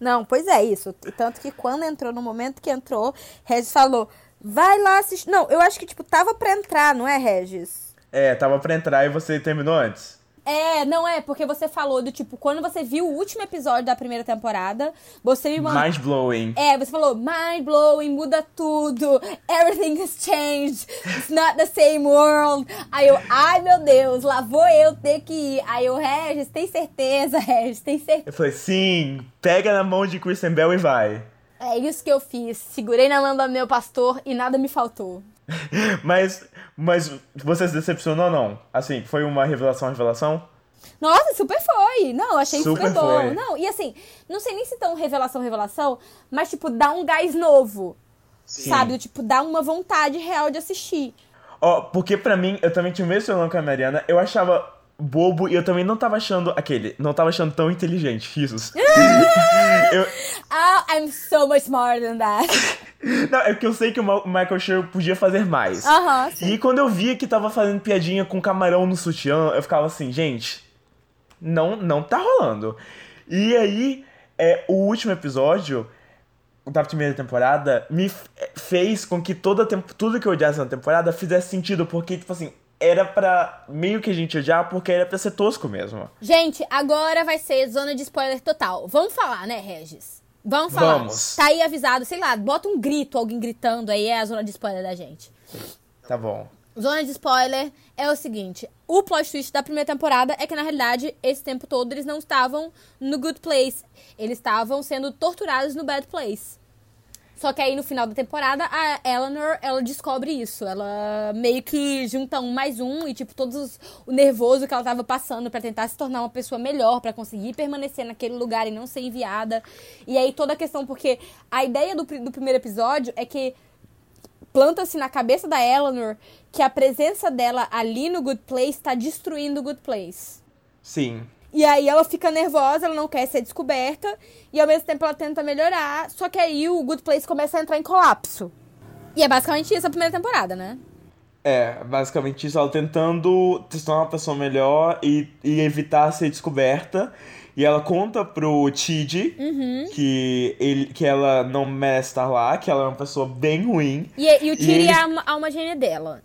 Não, pois é isso. Tanto que quando entrou, no momento que entrou, Regis falou: vai lá assistir. Não, eu acho que, tipo, tava pra entrar, não é, Regis? É, tava pra entrar e você terminou antes. É, não é, porque você falou do tipo, quando você viu o último episódio da primeira temporada, você me mandou. Mind blowing. É, você falou, mind blowing, muda tudo, everything has changed, it's not the same world. Aí eu, ai meu Deus, lá vou eu ter que ir. Aí eu, Regis, tem certeza, Regis, tem certeza. Eu falei, sim, pega na mão de Kristen Bell e vai. É isso que eu fiz. Segurei na mão do meu pastor e nada me faltou. Mas, mas você se decepcionou ou não? Assim, foi uma revelação, revelação? Nossa, super foi. Não, eu achei super, Super bom. foi. Não, e assim, não sei nem se tão revelação, revelação, mas tipo, dá um gás novo. Sabe? Tipo, dá uma vontade real de assistir. Ó, porque pra mim, eu também tinha o mesmo problema com a Mariana, eu achava bobo e eu também não tava achando aquele, não tava achando tão inteligente, risos. eu, Ah, I'm so much smarter than that. não, é porque eu sei que o Michael Schur podia fazer mais. Aham, sim. E quando eu via que tava fazendo piadinha com camarão no sutiã, eu ficava assim, gente, não, não tá rolando. E aí, é, o último episódio da primeira temporada me f- fez com que toda a temp- tudo que eu odiasse na temporada fizesse sentido, porque, tipo assim, era pra meio que a gente odiar, porque era pra ser tosco mesmo. Gente, agora vai ser zona de spoiler total. Vamos falar, né, Regis? Vamos falar. Vamos. Tá aí avisado, sei lá, bota um grito, alguém gritando, aí é a zona de spoiler da gente. Tá bom. Zona de spoiler é o seguinte: o plot twist da primeira temporada é que, na realidade, esse tempo todo eles não estavam no good place. Eles estavam sendo torturados no bad place. Só que aí no final da temporada, a Eleanor, ela descobre isso. Ela meio que junta um mais um e, tipo, todos os- o nervoso que ela tava passando pra tentar se tornar uma pessoa melhor, pra conseguir permanecer naquele lugar e não ser enviada. E aí toda a questão, porque a ideia do, do primeiro episódio é que planta-se na cabeça da Eleanor que a presença dela ali no Good Place está destruindo o Good Place. Sim. E aí ela fica nervosa, ela não quer ser descoberta. E ao mesmo tempo ela tenta melhorar. Só que aí o Good Place começa a entrar em colapso. E é basicamente isso a primeira temporada, né? É, basicamente isso, ela tentando se tornar uma pessoa melhor e, e evitar ser descoberta. E ela conta pro Tid que, ele, que ela não merece estar lá, que ela é uma pessoa bem ruim, E, e o Tiri ele- é a alma- a alma gêmea dela.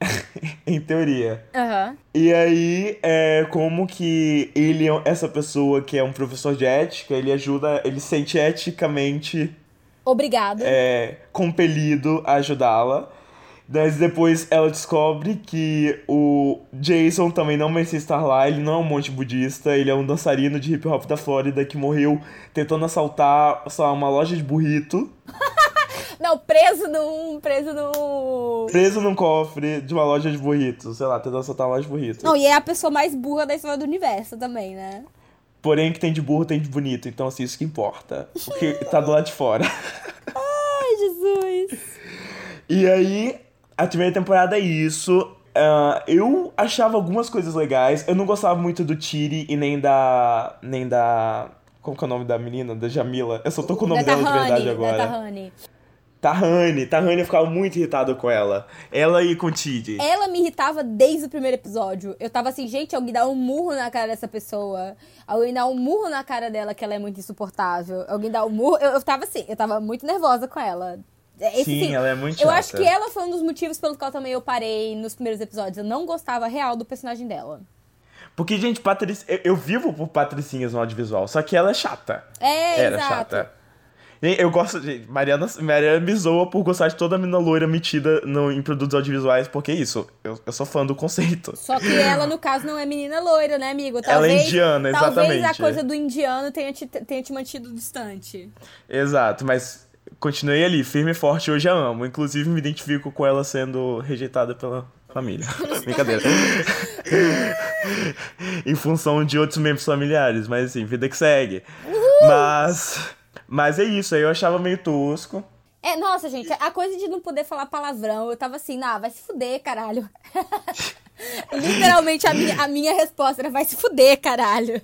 em teoria. Aham. E aí, é como que ele, é essa pessoa que é um professor de ética, ele ajuda, ele se sente eticamente Obrigado. é, compelido a ajudá-la. Mas depois ela descobre que o Jason também não merecia estar lá, ele não é um monte budista, ele é um dançarino de hip hop da Flórida que morreu tentando assaltar sei lá, uma loja de burrito, Não, preso num. Preso num. preso num cofre de uma loja de burritos, sei lá, tentando assaltar uma loja de burritos. Não, e é a pessoa mais burra da história do universo também, né? Porém, que tem de burro tem de bonito, então assim, isso que importa. O que tá do lado de fora. Ai, Jesus. E aí, a primeira temporada é isso. Ah, eu achava algumas coisas legais. Eu não gostava muito do Tiri e nem da. nem da. Como que é o nome da menina? Da Jamila. Eu só tô com o nome Da dela de verdade Tahani, da agora. Tahani. Tahani. Tahani eu ficava muito irritado com ela. Ela e com o Tiri. Ela me irritava desde o primeiro episódio. Eu tava assim, gente, alguém dá um murro na cara dessa pessoa. Alguém dá um murro na cara dela que ela é muito insuportável. Alguém dá um murro. Eu, eu tava assim, eu tava muito nervosa com ela. Esse, Sim, ela é muito Eu chata. acho que ela foi um dos motivos pelo qual também eu parei nos primeiros episódios. Eu não gostava real do personagem dela. Porque, gente, Patric... eu, eu vivo por patricinhas no audiovisual, só que ela é chata. É, Era exato. chata. Eu gosto, gente, Mariana, Mariana me zoa por gostar de toda mina loira metida no, em produtos audiovisuais, porque é isso, eu, eu sou fã do conceito. Só que ela, no caso, não é menina loira, né, amigo? Ela é Talvez, indiana, Talvez a exatamente. coisa do indiano tenha te, tenha te mantido distante. Exato, mas continuei ali, firme e forte, hoje a amo. Inclusive me identifico com ela sendo rejeitada pela família. Brincadeira. em função de outros membros familiares, mas assim, vida que segue. Mas. Mas é isso, aí eu achava meio tosco. É, nossa, gente, a coisa de não poder falar palavrão, eu tava assim, não, vai se fuder, caralho. Literalmente, a minha, a minha resposta era, vai se fuder, caralho.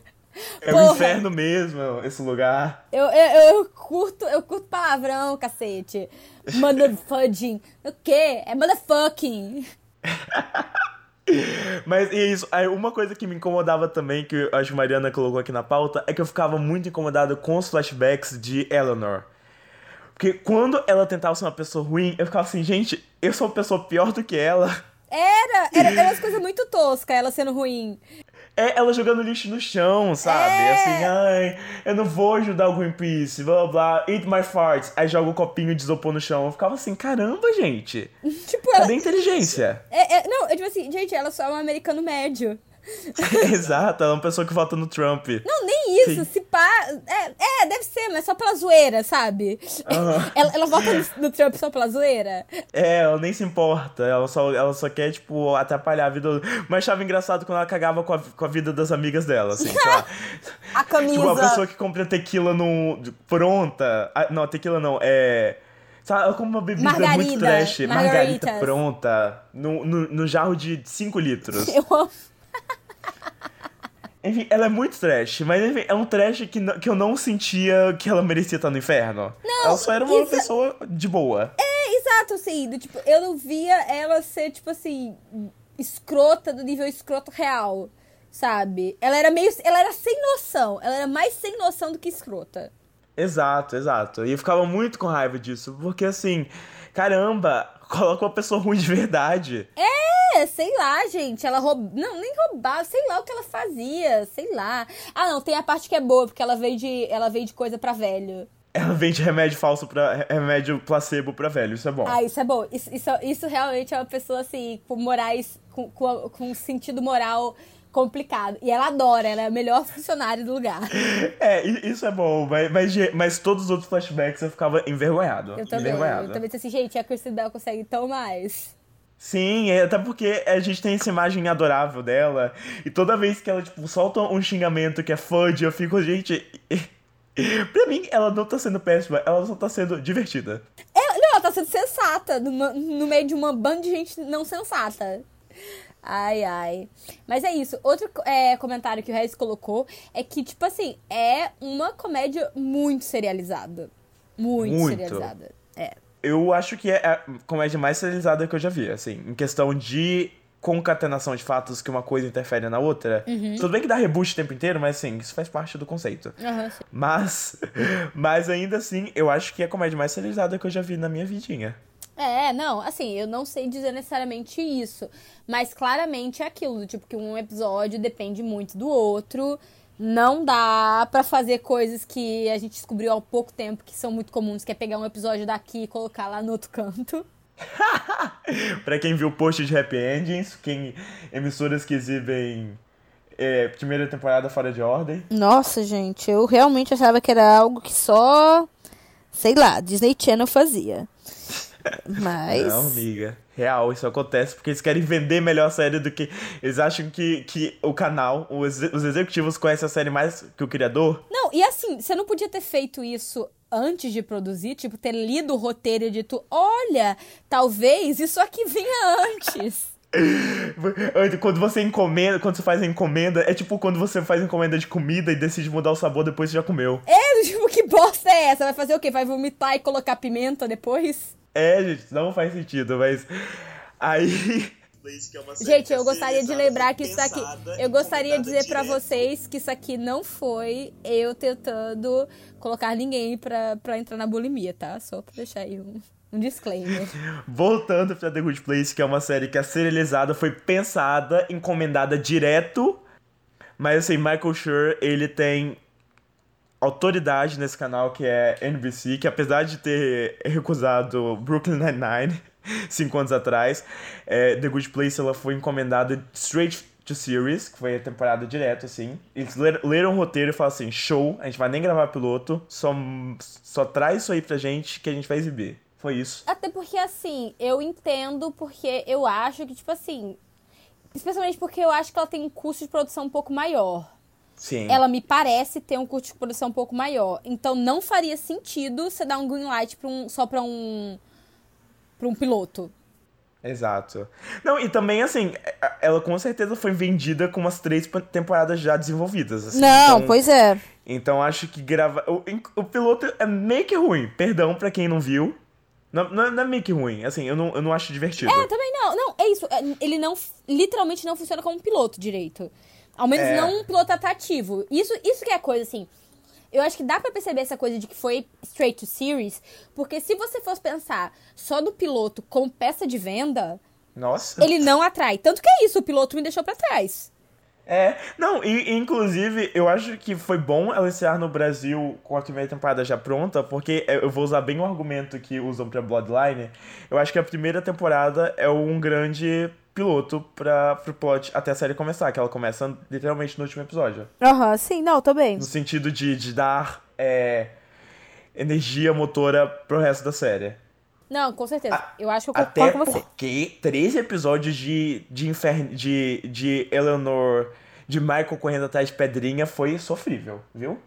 É o inferno mesmo, esse lugar. Eu, eu, eu curto, eu curto palavrão, cacete. Motherfucking. O quê? É motherfucking. Mas e é isso, aí uma coisa que me incomodava também, que acho que Mariana colocou aqui na pauta, é que eu ficava muito incomodado com os flashbacks de Eleanor. Porque quando ela tentava ser uma pessoa ruim, eu ficava assim, gente, eu sou uma pessoa pior do que ela. Era, era, era umas coisas muito toscas, ela sendo ruim. É ela jogando lixo no chão, sabe? É. Assim, ai, eu não vou ajudar o Greenpeace, blá blá, eat my farts. Aí joga o copinho de isopor no chão. Eu ficava assim, caramba, gente. Tipo, ela. Cadê a inteligência? É, é, não, eu tipo assim, gente, ela só é um americano médio. Exato, ela é uma pessoa que vota no Trump. Não, nem isso. Sim. Se pá. É, é, deve ser, mas só pela zoeira, sabe? Ela, ela vota no, no Trump só pela zoeira. É, ela nem se importa, ela só, ela só quer, tipo, atrapalhar a vida. Mas achava engraçado quando ela cagava com a, com a vida das amigas dela, assim. A camisa. Tipo, uma pessoa que compra tequila no, pronta. Ah, não, tequila não, é. Sabe, ela compra uma bebida muito Margarida, trash, margarita pronta, no, no, no jarro de 5 litros. Eu amo. Enfim, ela é muito trash, mas enfim, é um trash que, não- que eu não sentia que ela merecia estar no inferno. Não, ela só era uma pessoa de boa. É, exato, assim, do, tipo, eu não via ela ser, tipo assim, escrota do nível escroto real, sabe? Ela era meio. Ela era sem noção. Ela era mais sem noção do que escrota. Exato, exato. E eu ficava muito com raiva disso, porque assim, caramba, coloca uma pessoa ruim de verdade. É, sei lá, gente. Ela roubava. Não, nem roubava, sei lá o que ela fazia, sei lá. Ah, não, tem a parte que é boa, porque ela veio de, ela veio de coisa pra velho. Ela vende remédio falso pra. remédio placebo pra velho, isso é bom. Ah, isso é bom. Isso, isso, isso realmente é uma pessoa, assim, com morais. com, com, com sentido moral complicado. E ela adora, ela é a melhor funcionária do lugar. É, isso é bom, mas, mas, mas todos os outros flashbacks eu ficava envergonhado. Eu também. envergonhado. Eu também disse assim, gente, a Kristen Bell consegue tão mais. Sim, é, até porque a gente tem essa imagem adorável dela. E toda vez que ela, tipo, solta um xingamento que é fudge, eu fico, gente. pra mim, ela não tá sendo péssima, ela só tá sendo divertida. Ela, não, ela tá sendo sensata no, no meio de uma banda de gente não sensata. Ai, ai. Mas é isso. Outro é, comentário que o Regis colocou é que, tipo assim, é uma comédia muito serializada. Muito, Muito. serializada. É. Eu acho que é a comédia mais serializada que eu já vi, assim, em questão de concatenação de fatos que uma coisa interfere na outra. Tudo bem que dá reboot o tempo inteiro, mas assim, isso faz parte do conceito. Sim. Mas, mas ainda assim, eu acho que é a comédia mais serializada que eu já vi na minha vidinha. É, não, assim, eu não sei dizer necessariamente isso, mas claramente é aquilo, tipo que um episódio depende muito do outro. Não dá pra fazer coisas que a gente descobriu há pouco tempo que são muito comuns, que é pegar um episódio daqui e colocar lá no outro canto. Pra quem viu o post de Happy Endings, quem emissoras que exibem é, primeira temporada fora de ordem. Nossa, gente, eu realmente achava que era algo que só, sei lá, Disney Channel fazia. Mas. Não, amiga. Real, isso acontece porque eles querem vender melhor a série do que. Eles acham que, que o canal, os, os executivos conhecem a série mais que o criador. Não, e assim, você não podia ter feito isso antes de produzir, tipo, ter lido o roteiro e dito, olha, talvez isso aqui vinha antes. Quando você encomenda, quando você faz a encomenda, é tipo quando você faz encomenda de comida e decide mudar o sabor depois que já comeu. É, tipo, que bosta é essa? Vai fazer o quê? Vai vomitar e colocar pimenta depois? É, gente, não faz sentido, mas. Aí. Gente, eu gostaria de lembrar que isso aqui. Eu gostaria de dizer pra vocês que isso aqui não foi eu tentando colocar ninguém pra, pra entrar na bulimia, tá? Só pra deixar aí um, um disclaimer. Voltando pra The Good Place, que é uma série que é serializada, foi pensada, encomendada direto. Mas assim, Michael Schur, ele tem autoridade nesse canal que é NBC, que apesar de ter recusado Brooklyn Nine-Nine cinco anos atrás, é, The Good Place ela foi encomendada straight to series, que foi a temporada direto, assim. Eles ler- leram o roteiro e falaram assim, show, a gente vai nem gravar piloto, só, só traz isso aí pra gente que a gente vai exibir. Foi isso. Até porque, assim, eu entendo porque eu acho que, tipo assim. Especialmente porque eu acho que ela tem um custo de produção um pouco maior. Sim. Ela me parece ter um custo de produção um pouco maior. Então não faria sentido você dar um green light pra um, só pra um. pra um piloto. Exato. Não, e também, assim, ela com certeza foi vendida com umas três temporadas já desenvolvidas. assim. então, pois é. Então acho que grava. O, o piloto é meio que ruim. Perdão pra quem não viu. Não, não, é- não é meio que ruim. Assim, eu não, eu não acho divertido. É, também não. Não, é isso. É, Ele não. Literalmente não funciona como um piloto direito. Ao menos É. não um piloto atrativo. Isso, isso que é coisa, assim. Eu acho que dá pra perceber essa coisa de que foi straight to series, porque se você fosse pensar só do piloto como peça de venda, Nossa. ele não atrai. Tanto que é isso, o piloto me deixou pra trás. É, não, e, inclusive eu acho que foi bom ela no Brasil com a primeira temporada já pronta, porque é, eu vou usar bem o argumento que usam pra Bloodline. Eu acho que a primeira temporada é um grande piloto para pro plot até a série começar, que ela começa literalmente no último episódio. Aham, sim, não, tô bem. No sentido de, de dar é, energia motora pro resto da série. Não, com certeza. A- eu acho que eu Até concordo com você. porque 13 episódios de, de inferno de, de Eleanor, de Michael correndo atrás de pedrinha foi sofrível, viu?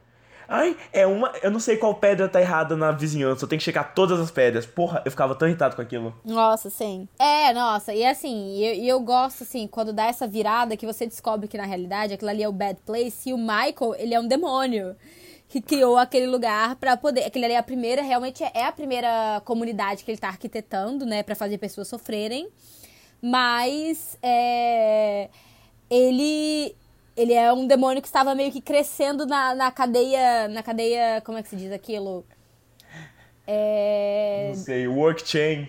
Ai, é uma. Eu não sei qual pedra tá errada na vizinhança, eu tenho que checar todas as pedras. Porra, eu ficava tão irritado com aquilo. Nossa, sim. É, nossa, e assim, e eu, eu gosto, assim, quando dá essa virada que você descobre que na realidade aquilo ali é o Bad Place e o Michael, ele é um demônio que criou aquele lugar pra poder. Aquele ali é a primeira, realmente é a primeira comunidade que ele tá arquitetando, né, Pra fazer pessoas sofrerem. Mas, é. Ele. Ele é um demônio que estava meio que crescendo na, na cadeia. Na cadeia. Como é que se diz aquilo? É. Não sei, work chain.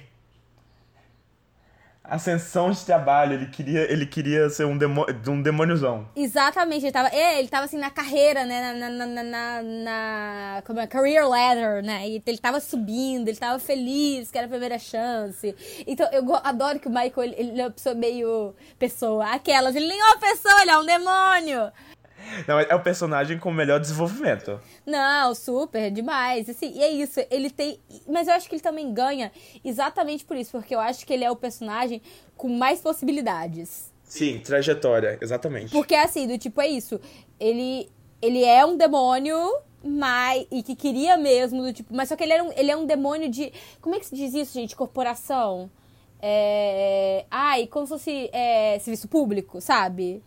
Ascensão de trabalho, ele queria, ele queria ser um, demo, um demôniozão. Exatamente, ele tava, é, ele tava assim na carreira, né, na, na, na, na, na- como é, career ladder, né, e ele tava subindo, ele tava feliz, que era a primeira chance. Então, eu adoro que o Michael, ele, ele é uma pessoa meio pessoa, aquelas, ele nem é uma pessoa, ele é um demônio. Não, é o personagem com o melhor desenvolvimento. Não, super, demais. Assim, e é isso, ele tem. Mas eu acho que ele também ganha exatamente por isso, porque eu acho que ele é o personagem com mais possibilidades. Sim, trajetória, exatamente. Porque assim, do tipo, é isso. Ele, ele é um demônio, mas. E que queria mesmo, do tipo. Mas só que ele, era um, ele é um demônio de. Como é que se diz isso, gente? Corporação? É... Ai, como se fosse é, serviço público, sabe?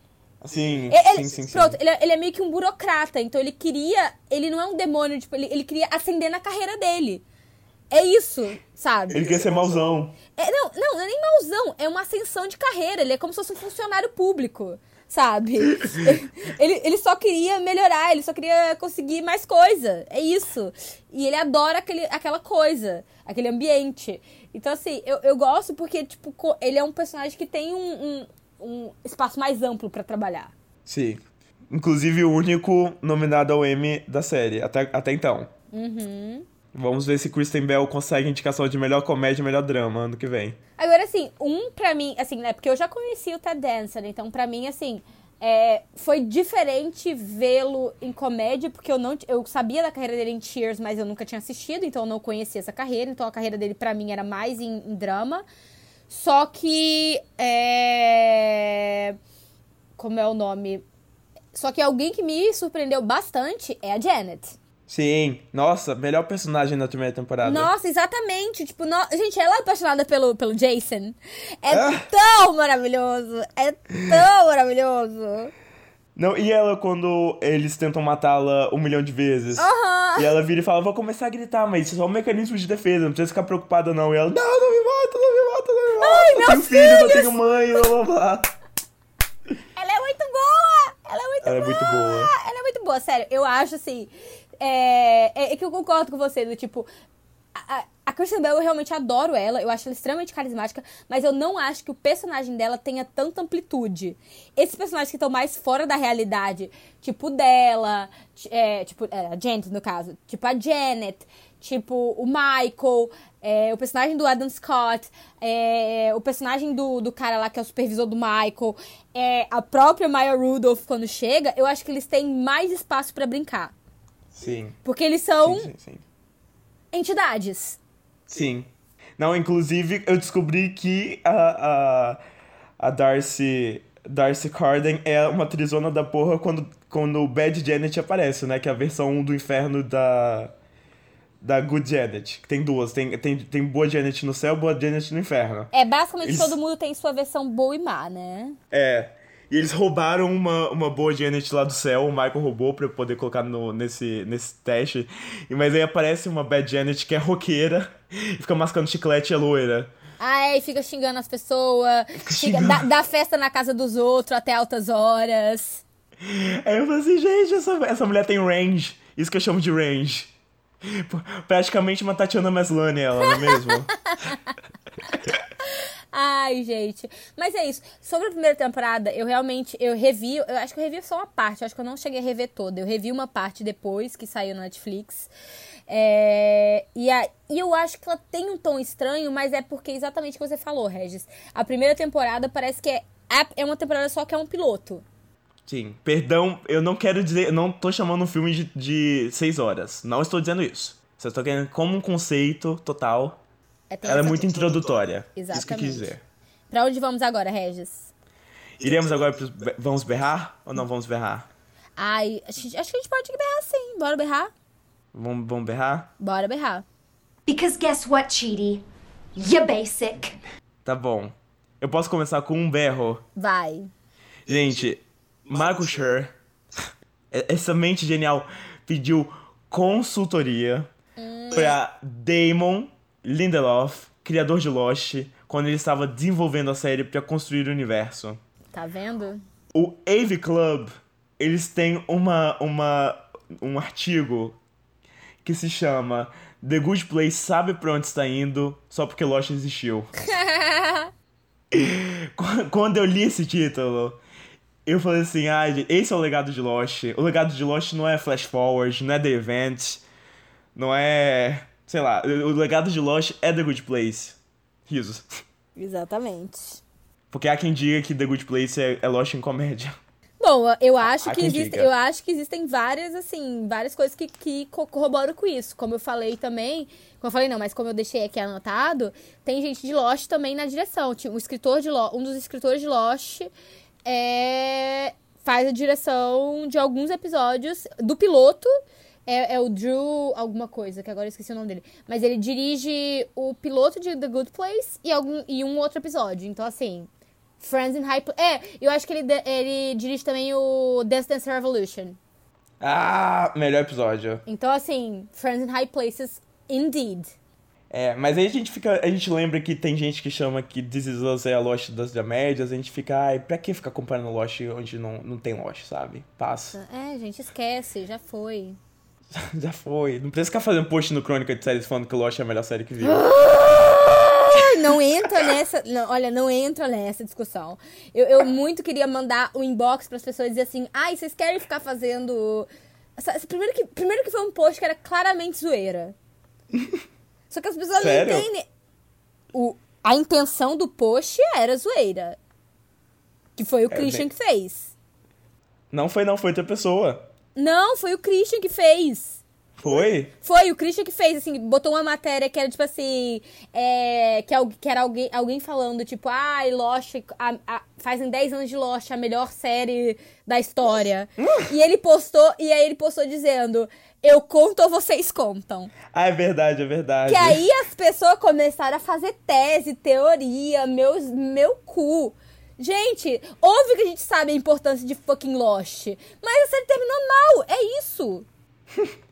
Sim, Ele, sim, sim, sim. Pronto, ele, é- ele é meio que um burocrata, então ele queria. Ele não é um demônio, tipo, ele, ele queria ascender na carreira dele. É isso, sabe? Ele quer ser mauzão. É, não, não, não é nem mauzão, é uma ascensão de carreira. Ele é como se fosse um funcionário público, sabe? ele, ele só queria melhorar, ele só queria conseguir mais coisa. É isso. E ele adora aquele, aquela coisa, aquele ambiente. Então, assim, eu, eu gosto porque, tipo, ele é um personagem que tem um, um, um espaço mais amplo pra trabalhar. Sim. Inclusive o único nominado ao Emmy da série, até, até então. Uhum. Vamos ver se Kristen Bell consegue indicação de melhor comédia e melhor drama ano que vem. Agora, assim, um pra mim, assim, né? Porque eu já conheci o Ted Danson, então pra mim, assim, é, foi diferente vê-lo em comédia, porque eu não eu sabia da carreira dele em Cheers, mas eu nunca tinha assistido, então eu não conhecia essa carreira. Então a carreira dele pra mim era mais em, em drama. Só que. É... Como é o nome? Só que alguém que me surpreendeu bastante é a Janet. Sim, nossa, melhor personagem da primeira temporada. Nossa, exatamente. Tipo, no... gente, ela é apaixonada pelo, pelo Jason. É Ah. tão maravilhoso. É tão maravilhoso. Não, e ela quando eles tentam matá-la um milhão de vezes. Aham. E ela vira e fala, vou começar a gritar, mas isso é só um mecanismo de defesa, não precisa ficar preocupada não. E ela, não, não me mata, não me mata, não me mata. Ai, eu tenho filhos, eu tenho mãe, blá blá blá. Ela é muito boa! Ela é muito Ela é boa! muito boa. Ela é muito boa, sério. Eu acho assim. É, é, é que eu concordo com você, do tipo. A, a- Kristen Bell, eu realmente adoro ela, eu acho ela extremamente carismática, mas eu não acho que o personagem dela tenha tanta amplitude. Esses personagens que estão mais fora da realidade, tipo o dela, é, tipo, é, a Janet, no caso, tipo a Janet, tipo o Michael, é, o personagem do Adam Scott, é, o personagem do, do cara lá que é o supervisor do Michael, é, a própria Maya Rudolph quando chega, eu acho que eles têm mais espaço pra brincar. Sim, Porque eles são sim, sim, sim. Entidades. Sim. Não, inclusive, eu descobri que a, a, a Darcy, Darcy Carden é uma trizona da porra quando, quando o Bad Janet aparece, né? Que é a versão 1 do inferno da, da Good Janet. Que tem duas. Tem, tem, tem boa Janet no céu, boa Janet no inferno. É, basicamente Eles- todo mundo tem sua versão boa e má, né? É. E eles roubaram uma, uma boa Janet lá do céu, o Michael roubou pra eu poder colocar no, nesse, nesse teste. E, mas aí aparece uma Bad Janet que é roqueira e fica mascando chiclete e é loira. Aí fica xingando as pessoas, dá, dá festa na casa dos outros até altas horas. Aí eu falei assim, gente, essa, essa mulher tem range. Isso que eu chamo de range. Praticamente uma Tatiana Maslany, ela, não é mesmo? Ai, gente. Mas é isso. Sobre a primeira temporada, eu realmente, eu revi, eu acho que eu revi só uma parte, acho que eu não cheguei a rever toda. Eu revi uma parte depois que saiu na Netflix. É, e, a, e eu acho que ela tem um tom estranho, mas é porque exatamente o que você falou, Regis. A primeira temporada parece que é, é uma temporada só que é um piloto. Sim. Perdão, eu não quero dizer, não tô chamando um filme de, de seis horas. Não estou dizendo isso. Só estou querendo como um conceito total. É, tem Ela é muito introdutória. Isso que eu Exatamente. quis dizer. Pra onde vamos agora, Regis? Iremos agora pros... Vamos berrar ou não vamos berrar? Ai, acho, que- a gente pode berrar sim. Bora berrar? Vamos, vamos berrar? Bora berrar. Because guess what, Cheaty? You basic. Tá bom. Eu posso começar com um berro? Vai. Gente, Michael Schur, essa mente genial, pediu consultoria pra Damon Lindelof, criador de Lost, quando ele estava desenvolvendo a série pra construir o universo. Tá vendo? O AV Club, eles têm uma, uma, um artigo que se chama The Good Place sabe pra onde está indo só porque Lost existiu. Qu- Quando eu li esse título, eu falei assim, ah, esse é o legado de Lost. O legado de Lost não é Flash Forward, não é The Event, não é... Sei lá, o legado de Lost é The Good Place. Risos. Exatamente. Porque há quem diga que The Good Place é, é Lost em comédia. Bom, eu acho Há que diga. eu acho que existem várias assim, várias coisas que, que co- corroboram com isso. Como eu falei também, como eu falei não, mas como eu deixei aqui anotado, tem gente de Lost também na direção. Um escritor de Lo- um dos escritores de Lost é, faz a direção de alguns episódios do piloto É, é o Drew alguma coisa, que agora eu esqueci o nome dele. Mas ele dirige o piloto de The Good Place e, algum, e um outro episódio. Então, assim, Friends in High. É, eu acho que ele, ele dirige também o Dance Dance Revolution. Ah, melhor episódio. Então, assim, Friends in High Places, indeed. É, mas aí a gente fica. A gente lembra que tem gente que chama que This Is Us é a Lost das Dramédias, a gente fica, ai, pra que ficar comparando Lost onde não, não tem Lost, sabe? Passa. É, gente, esquece, já foi. Já foi. Não precisa ficar fazendo post no Crônica de Séries falando que Lost é a melhor série que viu. Ai, Não entra nessa. Não, olha, não entra nessa discussão. Eu, eu muito queria mandar o inbox pras pessoas e dizer assim: ai, vocês querem ficar fazendo. Primeiro que, primeiro que foi um post que era claramente zoeira. Só que as pessoas Sério? não entendem. O, a intenção do post era zoeira. Que foi o Christian bem- que fez. Não foi, não, foi outra pessoa. Não, foi o Christian que fez. Foi? Foi o Christian que fez, assim, botou uma matéria que era tipo assim. É, que, que era alguém, alguém falando, tipo, ai, Lost, a, a, fazem 10 anos de Lost, a melhor série da história. e ele postou, e aí ele postou dizendo, eu conto ou vocês contam. Ah, é verdade, é verdade. Que aí as pessoas começaram a fazer tese, teoria, meus, meu cu. Gente, óbvio que a gente sabe a importância de fucking Lost. Mas a série terminou mal, é isso.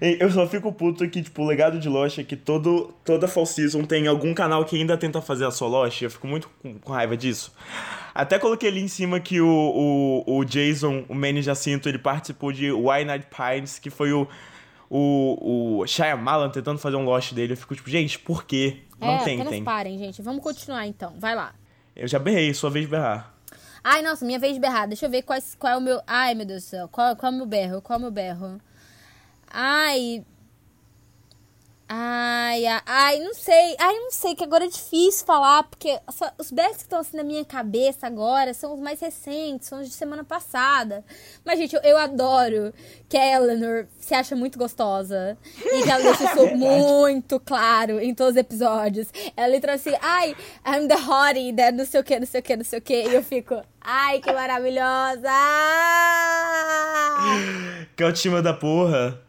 Eu só fico puto que, tipo, o legado de Lost é que todo, toda Fall Season tem algum canal que ainda tenta fazer a sua Lost. Eu fico muito com, com raiva disso. Até coloquei ali em cima que o, o, o Jason, o Manny Jacinto, ele participou de Why Night Pines, que foi o, o, o Shyamalan tentando fazer um Lost dele. Eu fico tipo, gente, por quê? Não é, tentem. parem, gente. Vamos continuar então. Vai lá. Eu já berrei, sua vez de berrar. Ai, nossa, minha vez de berrar. Deixa eu ver quais, qual é o meu. Ai, meu Deus do céu. Qual, qual é o meu berro? Qual é o meu berro? Ai. Ai, ai, ai, não sei. Ai, não sei, que agora é difícil falar, porque só- os berros que estão assim na minha cabeça agora são os mais recentes, são os de semana passada. Mas, gente, eu, eu adoro que a Eleanor se acha muito gostosa. E que ela deixa isso muito claro em todos os episódios. Ela literalmente assim, ai, I'm the hottie, that não sei o que, não sei o que, não sei o que. E eu fico, ai, que maravilhosa! Que autoestima da porra.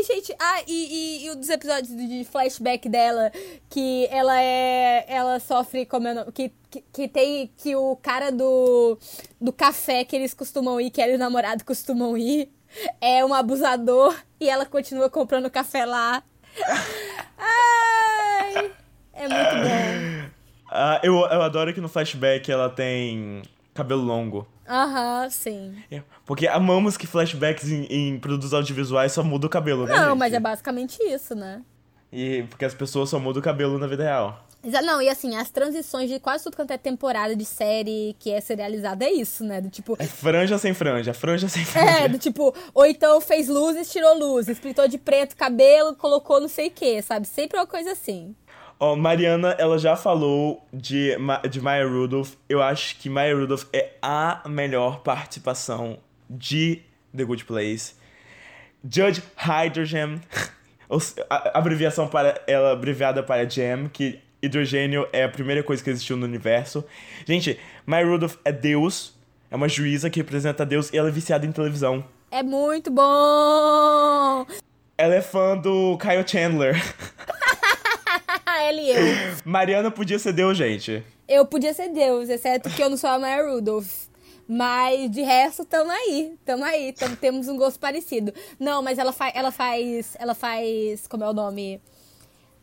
Ai, gente, ah, e, e, e um dos episódios de flashback dela, que ela é. Ela sofre como? Que, que, que tem. Que o cara do, do café que eles costumam ir, que ela e o namorado costumam ir, é um abusador e ela continua comprando café lá. Ai! É muito bom. Ah, eu, eu adoro que no flashback ela tem cabelo longo. Aham, sim. É, Porque amamos que flashbacks em, em produtos audiovisuais só mudam o cabelo, né? Não, gente? mas é basicamente isso, né? E porque as pessoas só mudam o cabelo na vida real. Não, e assim, as transições de quase tudo quanto é temporada de série que é serializada é isso, né? Do tipo, É franja sem franja, franja sem franja. É, do tipo, ou então fez luzes, tirou luzes, pintou de preto cabelo, colocou não sei o que, sabe? Sempre uma coisa assim. Ó, Mariana, ela já falou de, de Maya Rudolph. Eu acho que Maya Rudolph é a melhor participação de The Good Place. Judge Hydrogen, a abreviação para ela abreviada para Jam, que hidrogênio é a primeira coisa que existiu no universo. Gente, Maya Rudolph é Deus, é uma juíza que representa Deus e ela é viciada em televisão. É muito bom! Ela é fã do Kyle Chandler. E eu. Mariana podia ser Deus, gente. Eu podia ser Deus, exceto que eu não sou a Maya Rudolph. Mas de resto, tamo aí. Tamo aí. Tamo, temos um gosto parecido. Não, mas ela, fa ela faz. Ela faz. Como é o nome?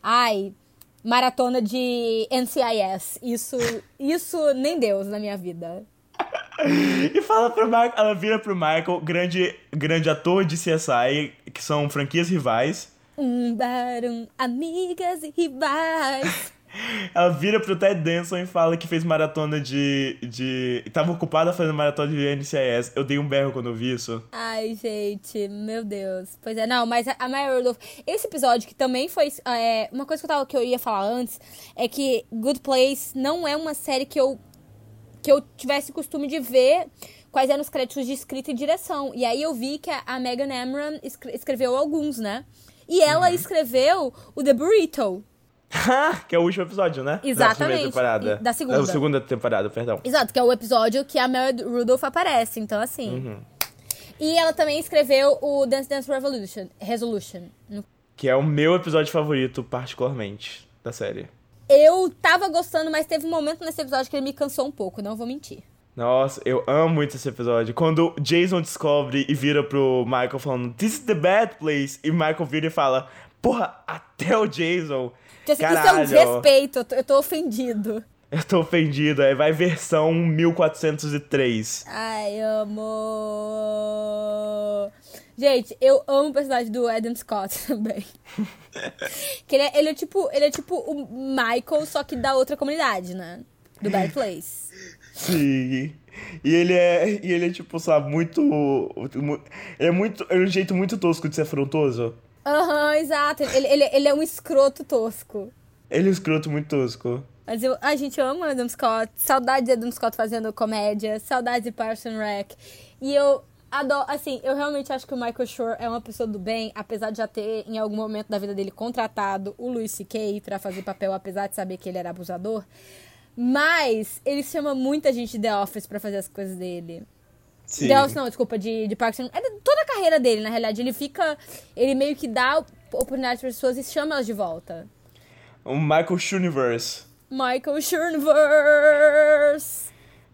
Ai. Maratona de NCIS. Isso. Isso nem Deus na minha vida. E fala pro Michael, ela vira pro Michael, grande, grande ator de CSI, que são franquias rivais. Um barum, amigas e rivais. Ela vira pro Ted Danson e fala que fez maratona de. de. tava ocupada fazendo maratona de NCIS. Eu dei um berro quando eu vi isso. Ai, gente, meu Deus. Pois é, não, mas a- Maya Rudolph, esse episódio que também foi. é, uma coisa que eu, tava, que eu ia falar antes é que Good Place não é uma série que eu. que eu tivesse costume de ver quais eram os créditos de escrita e direção. E aí eu vi que a, Megan Amram escre- escreveu alguns, né? E ela escreveu o The Burrito. que é o último episódio, né? Da Exatamente. primeira temporada. Da segunda. Da segunda temporada, perdão. Exato, que é o episódio que a Maya Rudolph aparece. Então, assim. E ela também escreveu o Dance Dance Revolution, Resolution. Que é o meu episódio favorito, particularmente, da série. Eu tava gostando, mas teve um momento nesse episódio que ele me cansou um pouco, não vou mentir. Nossa, eu amo muito esse episódio. Quando Jason descobre e vira pro Michael falando, This is the bad place. E Michael vira e fala, porra, até o Jason. Assim, Caralho, Isso é um desrespeito, eu tô, eu tô ofendido. Eu tô ofendido. Aí vai versão 1403. Ai, amor. Gente, eu amo o personagem do Adam Scott também. que ele é, ele é tipo, ele é tipo o Michael, só que da outra comunidade, né? Do Bad Place. Sim. E ele é, e ele é tipo, sabe, muito, mu- Ele é muito. É um jeito muito tosco de ser afrontoso. Aham, exato. Ele, ele, ele é um escroto tosco. Ele é um escroto muito tosco. Mas eu, a gente ama Adam Scott. Saudade de Adam Scott fazendo comédia. Saudade de Parson Rec. E eu adoro, assim, eu realmente acho que o Michael Schur é uma pessoa do bem, apesar de já ter, em algum momento da vida dele, contratado o Louis C.K. pra fazer papel, apesar de saber que ele era abusador. Mas ele chama muita gente de The Office pra fazer as coisas dele. Sim. The Office, não, desculpa, de, de Parks and... É toda a carreira dele, na realidade. Ele fica... Ele meio que dá oportunidade para pessoas e chama elas de volta. O Michael Shuniverse. Michael Schurverse.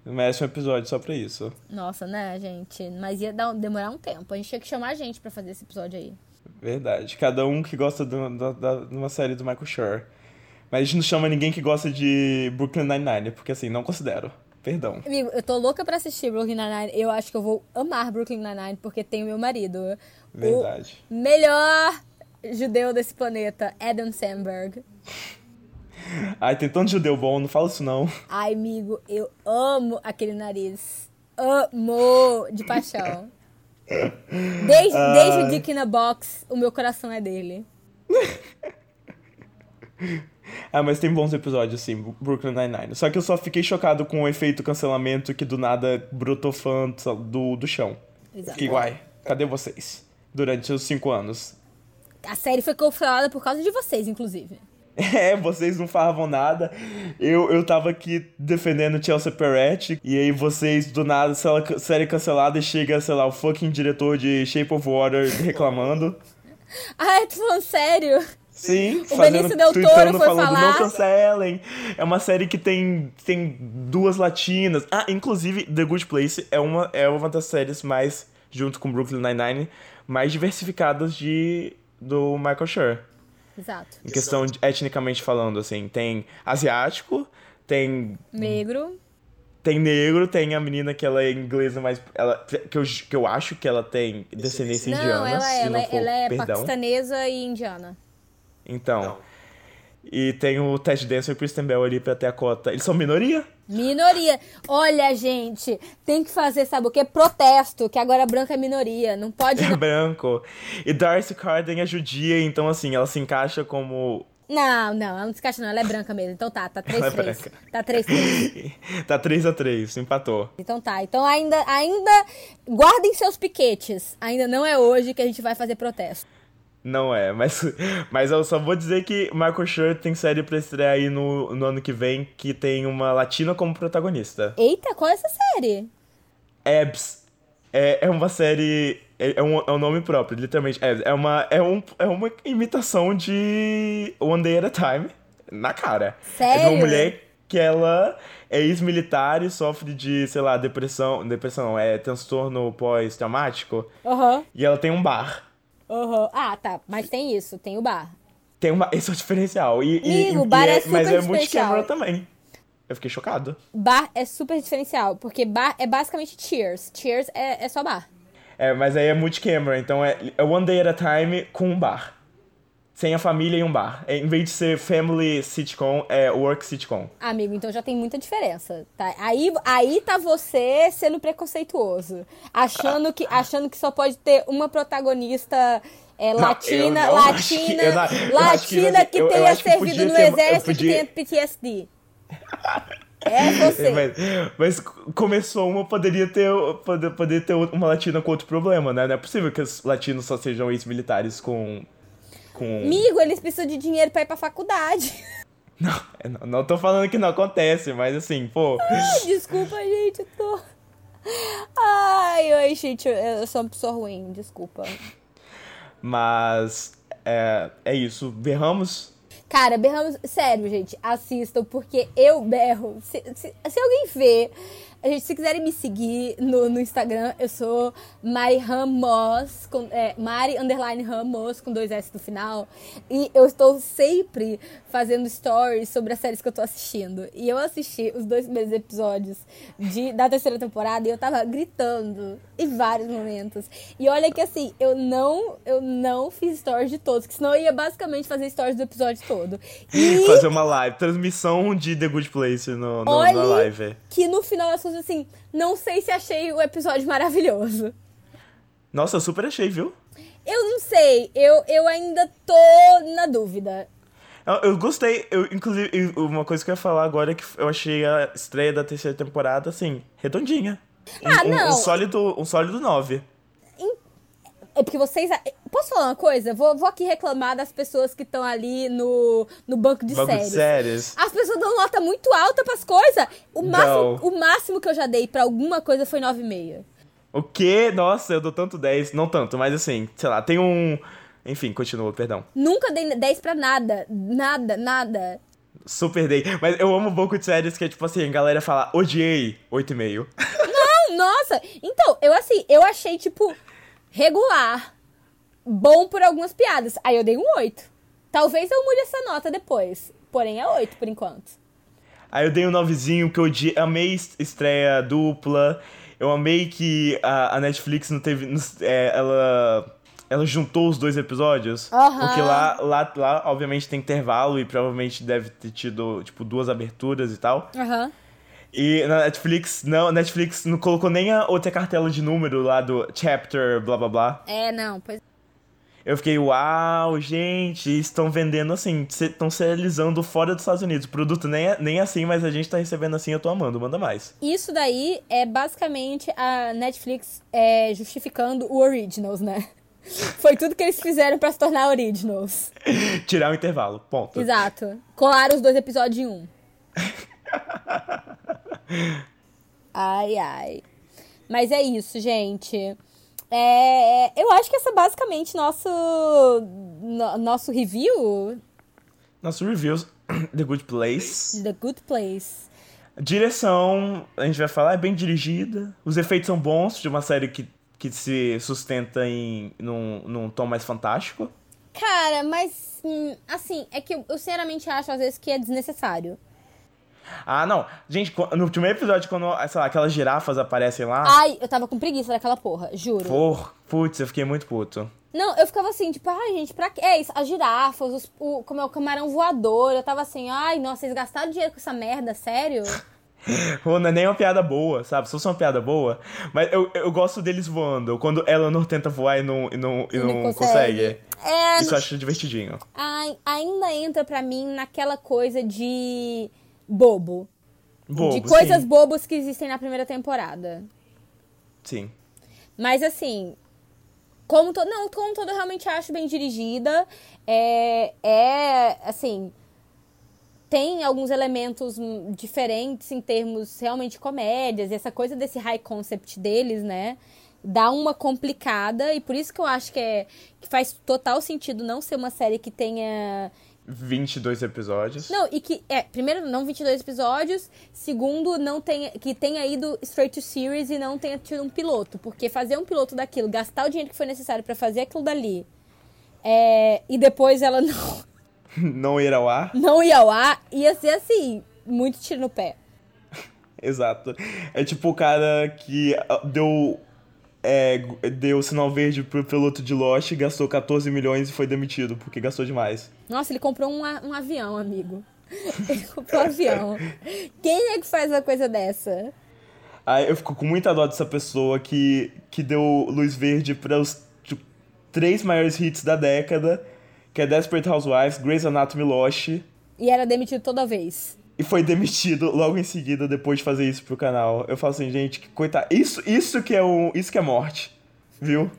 Merece um episódio só pra isso. Nossa, né, gente? Mas ia dar, demorar um tempo. A gente tinha que chamar a gente pra fazer esse episódio aí. Verdade. Cada um que gosta de uma, de uma série do Michael Schur. Mas a gente não chama ninguém que gosta de Brooklyn Nine-Nine, porque assim, não considero. Perdão. Amigo, eu tô louca pra assistir Brooklyn Nine-Nine. Eu acho que eu vou amar Brooklyn Nine-Nine porque tem o meu marido. Verdade. O melhor judeu desse planeta, Adam Sandberg. Ai, tem tanto judeu bom, não fala isso não. Ai, amigo, eu amo aquele nariz. Amo de paixão. Desde, desde o Dick in a Box, o meu coração é dele. Ah, mas tem bons episódios, sim, Brooklyn Nine-Nine. Só que eu só fiquei chocado com o efeito cancelamento que do nada brotou fã do, do chão. Exato. Fiquei, uai, cadê vocês? Durante os cinco anos. A série foi cancelada por causa de vocês, inclusive. É, vocês não falavam nada. Eu, eu tava aqui defendendo Chelsea Peretti. E aí vocês, do nada, série cancelada e chega, sei lá, o fucking diretor de Shape of Water reclamando. Ah, tô falando sério? Sim, O Benício Del Toro foi falando, falar. não cancelem. É uma série que tem, tem duas latinas. Ah, inclusive, The Good Place é uma, é uma das séries mais, junto com Brooklyn Nine-Nine, mais diversificadas de, do Michael Schur. Exato. Em questão de, etnicamente falando, assim. Tem asiático, tem Negro. tem negro, tem a menina que ela é inglesa, mas ela, que, eu, que eu acho que ela tem descendência Não, indiana. ela, é- não ela, é- for, ela é perdão. paquistanesa e indiana. Então. E tem o Ted Danson e o Kristen Bell ali pra ter a cota. Eles são minoria? Minoria. Olha, gente, tem que fazer, sabe o quê? Protesto, que agora branca é minoria. Não pode. É branco. E Darcy Carden é judia, então assim, ela se encaixa como. Não, não, ela não se encaixa, não. Ela é branca mesmo. Então tá, tá Ela é 3-3. branca. tá 3-3. tá 3x3, empatou. Então tá. Então ainda, ainda. Guardem seus piquetes. Ainda não é hoje que a gente vai fazer protesto. Não é, mas, mas eu só vou dizer que Michael Schur tem série pra estrear aí no, no ano que vem que tem uma latina como protagonista. Eita, qual é essa série? Abs. É, é uma série. É, é um, é um nome próprio, literalmente. Abs. É uma, é, um, é uma imitação de One Day at a Time. Na cara. É de Sério? uma mulher que ela é ex-militar e sofre de, sei lá, depressão. Depressão, é transtorno pós-traumático. Aham. E ela tem um bar. Aham. Ah, tá. Mas tem isso, tem o bar. Tem uma, esse é o diferencial. E, e- e bar é Mas super é muito diferencial. Cameron também. Eu fiquei chocado. Bar é super diferencial, porque bar é basicamente Cheers. Cheers é, é só bar. É, mas aí é multi-camera, então é, é One Day at a Time com um bar. Sem a família e um bar. É, em vez de ser family sitcom, é work sitcom. Amigo, então já tem muita diferença, tá? Aí, aí tá você sendo preconceituoso. Achando que, achando que só pode ter uma protagonista é, latina, eu não latina, eu não- eu latina que eu- eu tenha acho que servido no eu exército podia- que tenha PTSD. É você. Mas, mas começou uma, poderia ter, poder, poder ter uma latina com outro problema, né? Não é possível que os latinos só sejam ex-militares com... com... Amigo, eles precisam de dinheiro pra ir pra faculdade. Não, é, não, não tô falando que não acontece, mas assim, pô... Desculpa, gente, eu tô... Ai, oi, gente, eu, eu sou uma pessoa ruim, desculpa. Mas é, é isso. Berramos. Cara, berramos. Sério, gente, assistam, porque eu berro. Se, se, se alguém vê. A gente, se quiserem me seguir no, no Instagram, eu sou Mari Ramos, com, é, Mari underline Ramos, com dois S no final. E eu estou sempre fazendo stories sobre as séries que eu tô assistindo. E eu assisti os dois primeiros episódios de, da terceira temporada e eu tava gritando em vários momentos. E olha que assim, eu não, eu não fiz stories de todos, que senão eu ia basicamente fazer stories do episódio todo. E Fazer uma live. Transmissão de The Good Place no, no, olha na live. que no final das assim, não sei se achei o episódio maravilhoso. Nossa, eu super achei, viu? Eu não sei, eu, eu ainda tô na dúvida. Eu, eu gostei, eu, inclusive, uma coisa que eu ia falar agora é que eu achei a estreia da terceira temporada, assim, redondinha. Um, Ah, um- não. Um, sólido, um sólido 9. É porque vocês. Posso falar uma coisa? Vou, vou aqui reclamar das pessoas que estão ali no, no banco de Banco de séries. séries. As pessoas dão nota muito alta pras coisas. O máximo, Não. o máximo que eu já dei pra alguma coisa foi 9,5. O quê? Nossa, eu dou tanto 10. Não tanto, mas assim, sei lá, tem um. Enfim, continua, perdão. Nunca dei 10 pra nada. Nada, nada. Super dei. Mas eu amo um pouco de séries que é tipo assim, a galera fala, odiei, 8,5. Não, nossa. Então, eu assim, eu achei, tipo, regular. Bom por algumas piadas. Aí eu dei um 8. Talvez eu mude essa nota depois. Porém, é 8 por enquanto. Aí eu dei um novezinho que eu amei est- estreia dupla. Eu amei que a, a Netflix não teve. não- é, ela. Ela juntou os dois episódios. Aham. Porque lá, lá, lá, obviamente, tem intervalo e provavelmente deve ter tido, tipo, duas aberturas e tal. Aham. E na Netflix, não, Netflix não colocou nem a outra cartela de número lá do chapter, blá blá blá. É, não, pois. Eu fiquei, uau, gente, estão vendendo assim, estão serializando fora dos Estados Unidos. O produto nem é, nem é assim, mas a gente tá recebendo assim, eu tô amando, manda mais. Isso daí é basicamente a Netflix é, justificando o Originals, né? Foi tudo que eles fizeram pra se tornar Originals. Tirar o intervalo, ponto. Exato. Colaram os dois episódios em um. Ai, ai. Mas é isso, gente. É, eu acho que essa é basicamente nosso, no- nosso review Nosso reviews, The Good Place. The Good Place. Direção, a gente vai falar, é bem dirigida. Os efeitos são bons, de uma série que, que se sustenta em num, num tom mais fantástico. Cara, mas hum, assim, é que eu, eu sinceramente acho às vezes que é desnecessário. Ah, não. Gente, no primeiro episódio, quando, sei lá, aquelas girafas aparecem lá. Ai, eu tava com preguiça daquela porra, juro. Por, putz, eu fiquei muito puto. Não, eu ficava assim, tipo, ai, gente, pra quê? É isso, as girafas, os, o, como é o camarão voador. Eu tava assim, ai, nossa, vocês gastaram dinheiro com essa merda, sério? Pô, não é nem uma piada boa, sabe? Se fosse uma piada boa. Mas eu, eu gosto deles voando. Quando Eleanor tenta voar e não, e não, e não, consegue. É, Isso eu acho divertidinho. ai, ainda entra pra mim naquela coisa de bobo. Bobo, de coisas sim. bobas que existem na primeira temporada. Sim. Mas assim, como todo, não, como todo eu realmente acho bem dirigida, é, é assim, tem alguns elementos diferentes em termos realmente comédias, e essa coisa desse high concept deles, né? Dá uma complicada, e por isso que eu acho que, é, que faz total sentido não ser uma série que tenha 22 episódios. não, e que, é, primeiro, não 22 episódios. Segundo, não tenha, que tenha ido straight to series e não tenha tido um piloto. Porque fazer um piloto daquilo, gastar o dinheiro que foi necessário pra fazer aquilo dali, é, e depois ela não, Não ir ao ar. não ir ao ar, ia ser assim, muito tiro no pé. Exato. É tipo o cara que ah, deu. É, deu sinal verde pro piloto de Lost, gastou 14 milhões e foi demitido, porque gastou demais. Nossa, ele comprou um, um avião, amigo. Ele comprou um avião. Quem é que faz uma coisa dessa? Aí eu fico com muita dó dessa pessoa que, que deu luz verde para os tipo, três maiores hits da década, que é Desperate Housewives, Grey's Anatomy Lost, E era demitido toda vez. E foi demitido logo em seguida depois de fazer isso pro canal. Eu falo assim, gente, que coitado. Isso, isso que é o, isso que é morte, viu?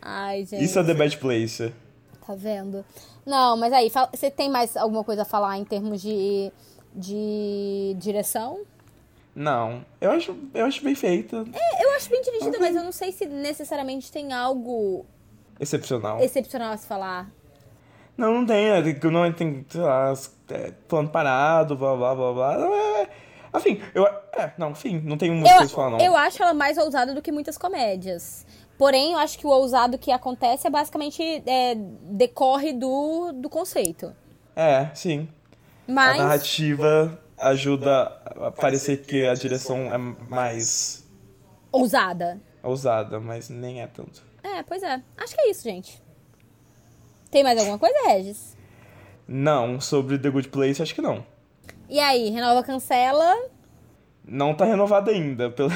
Ai, gente. Isso é The Bad Place. Tá vendo? Não, mas aí, você tem mais alguma coisa a falar em termos de, de direção? Não. Eu acho, eu acho bem feita. Eu acho bem dirigida, mas eu não sei se necessariamente tem algo Excepcional. excepcional a se falar. Não, não tem, né? Tem- Não tem, sei lá, é, plano parado, blá blá blá blá. Não, é- Assim, eu. É, não, enfim, não tem muita coisa falar, não. eu acho ela mais ousada do que muitas comédias. Porém, eu acho que o ousado que acontece é basicamente é, decorre do, do conceito. É, sim. A Mas. narrativa ajuda a parecer que a direção é mais Ousada. ousada, mas nem é tanto. É, pois é. Acho que é isso, gente. Tem mais alguma coisa, Regis? Não, sobre The Good Place, acho que não. E aí, renova, cancela. Não tá renovada ainda. Pelo...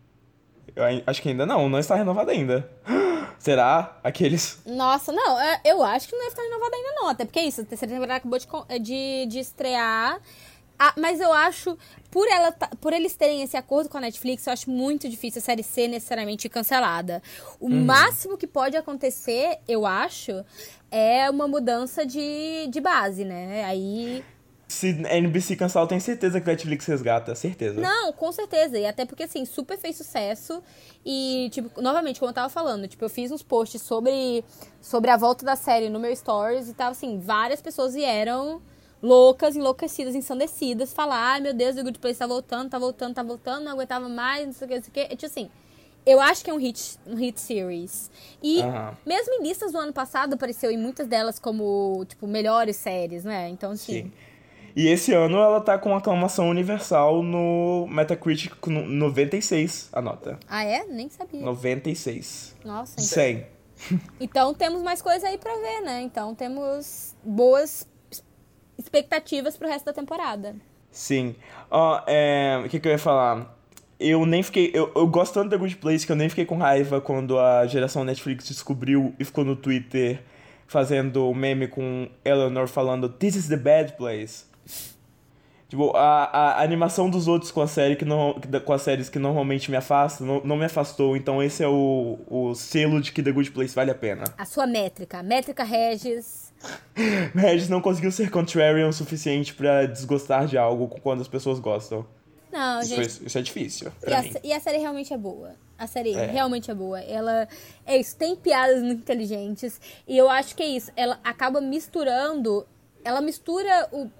Eu acho que ainda não, não está renovada ainda. Será? Aqueles. Nossa, não, é, eu acho que não deve estar renovada ainda não. Até porque é isso, a terceira temporada acabou de, de, de estrear. Ah, mas eu acho, por, ela, tá- por eles terem esse acordo com a Netflix, eu acho muito difícil a série ser necessariamente cancelada. O máximo que pode acontecer, eu acho, é uma mudança de, de base, né? Aí. Se a NBC cancelar, eu tenho certeza que a Netflix resgata, certeza. Não, com certeza. E até porque, assim, super fez sucesso. E, tipo, novamente, como eu tava falando, tipo, eu fiz uns posts sobre, sobre a volta da série no meu stories e tava, assim, várias pessoas vieram loucas, enlouquecidas, ensandecidas, falar, ai meu Deus, The Good Place tá voltando, tá voltando, tá voltando, não aguentava mais, não sei o que, não sei o que. É, tipo assim, eu acho que é um hit, um hit series. E mesmo em listas do ano passado, apareceu em muitas delas como, tipo, melhores séries, né? Então, assim... Sim. E esse ano ela tá com aclamação universal no Metacritic com 96, a nota. Ah, é? Nem sabia. 96. Nossa, então... 100. Então temos mais coisa aí pra ver, né? Então temos boas expectativas pro resto da temporada. Sim. Ó, é. O que, que eu ia falar? Eu nem fiquei. Eu, eu gosto tanto da Good Place que eu nem fiquei com raiva quando a geração Netflix descobriu e ficou no Twitter fazendo meme com Eleanor falando This is the bad place. Tipo, a, a animação dos outros com a série que não, com as séries que normalmente me afastam, não, não me afastou, então esse é o, o selo de que The Good Place vale a pena. A sua métrica, métrica Regis. Regis não conseguiu ser contrarian o suficiente pra desgostar de algo quando as pessoas gostam. Não, Isso, gente. é- isso é difícil E a, e a série realmente é boa. A série É. realmente é boa. Ela é isso, tem piadas muito inteligentes. E eu acho que é isso. Ela acaba misturando. Ela mistura o,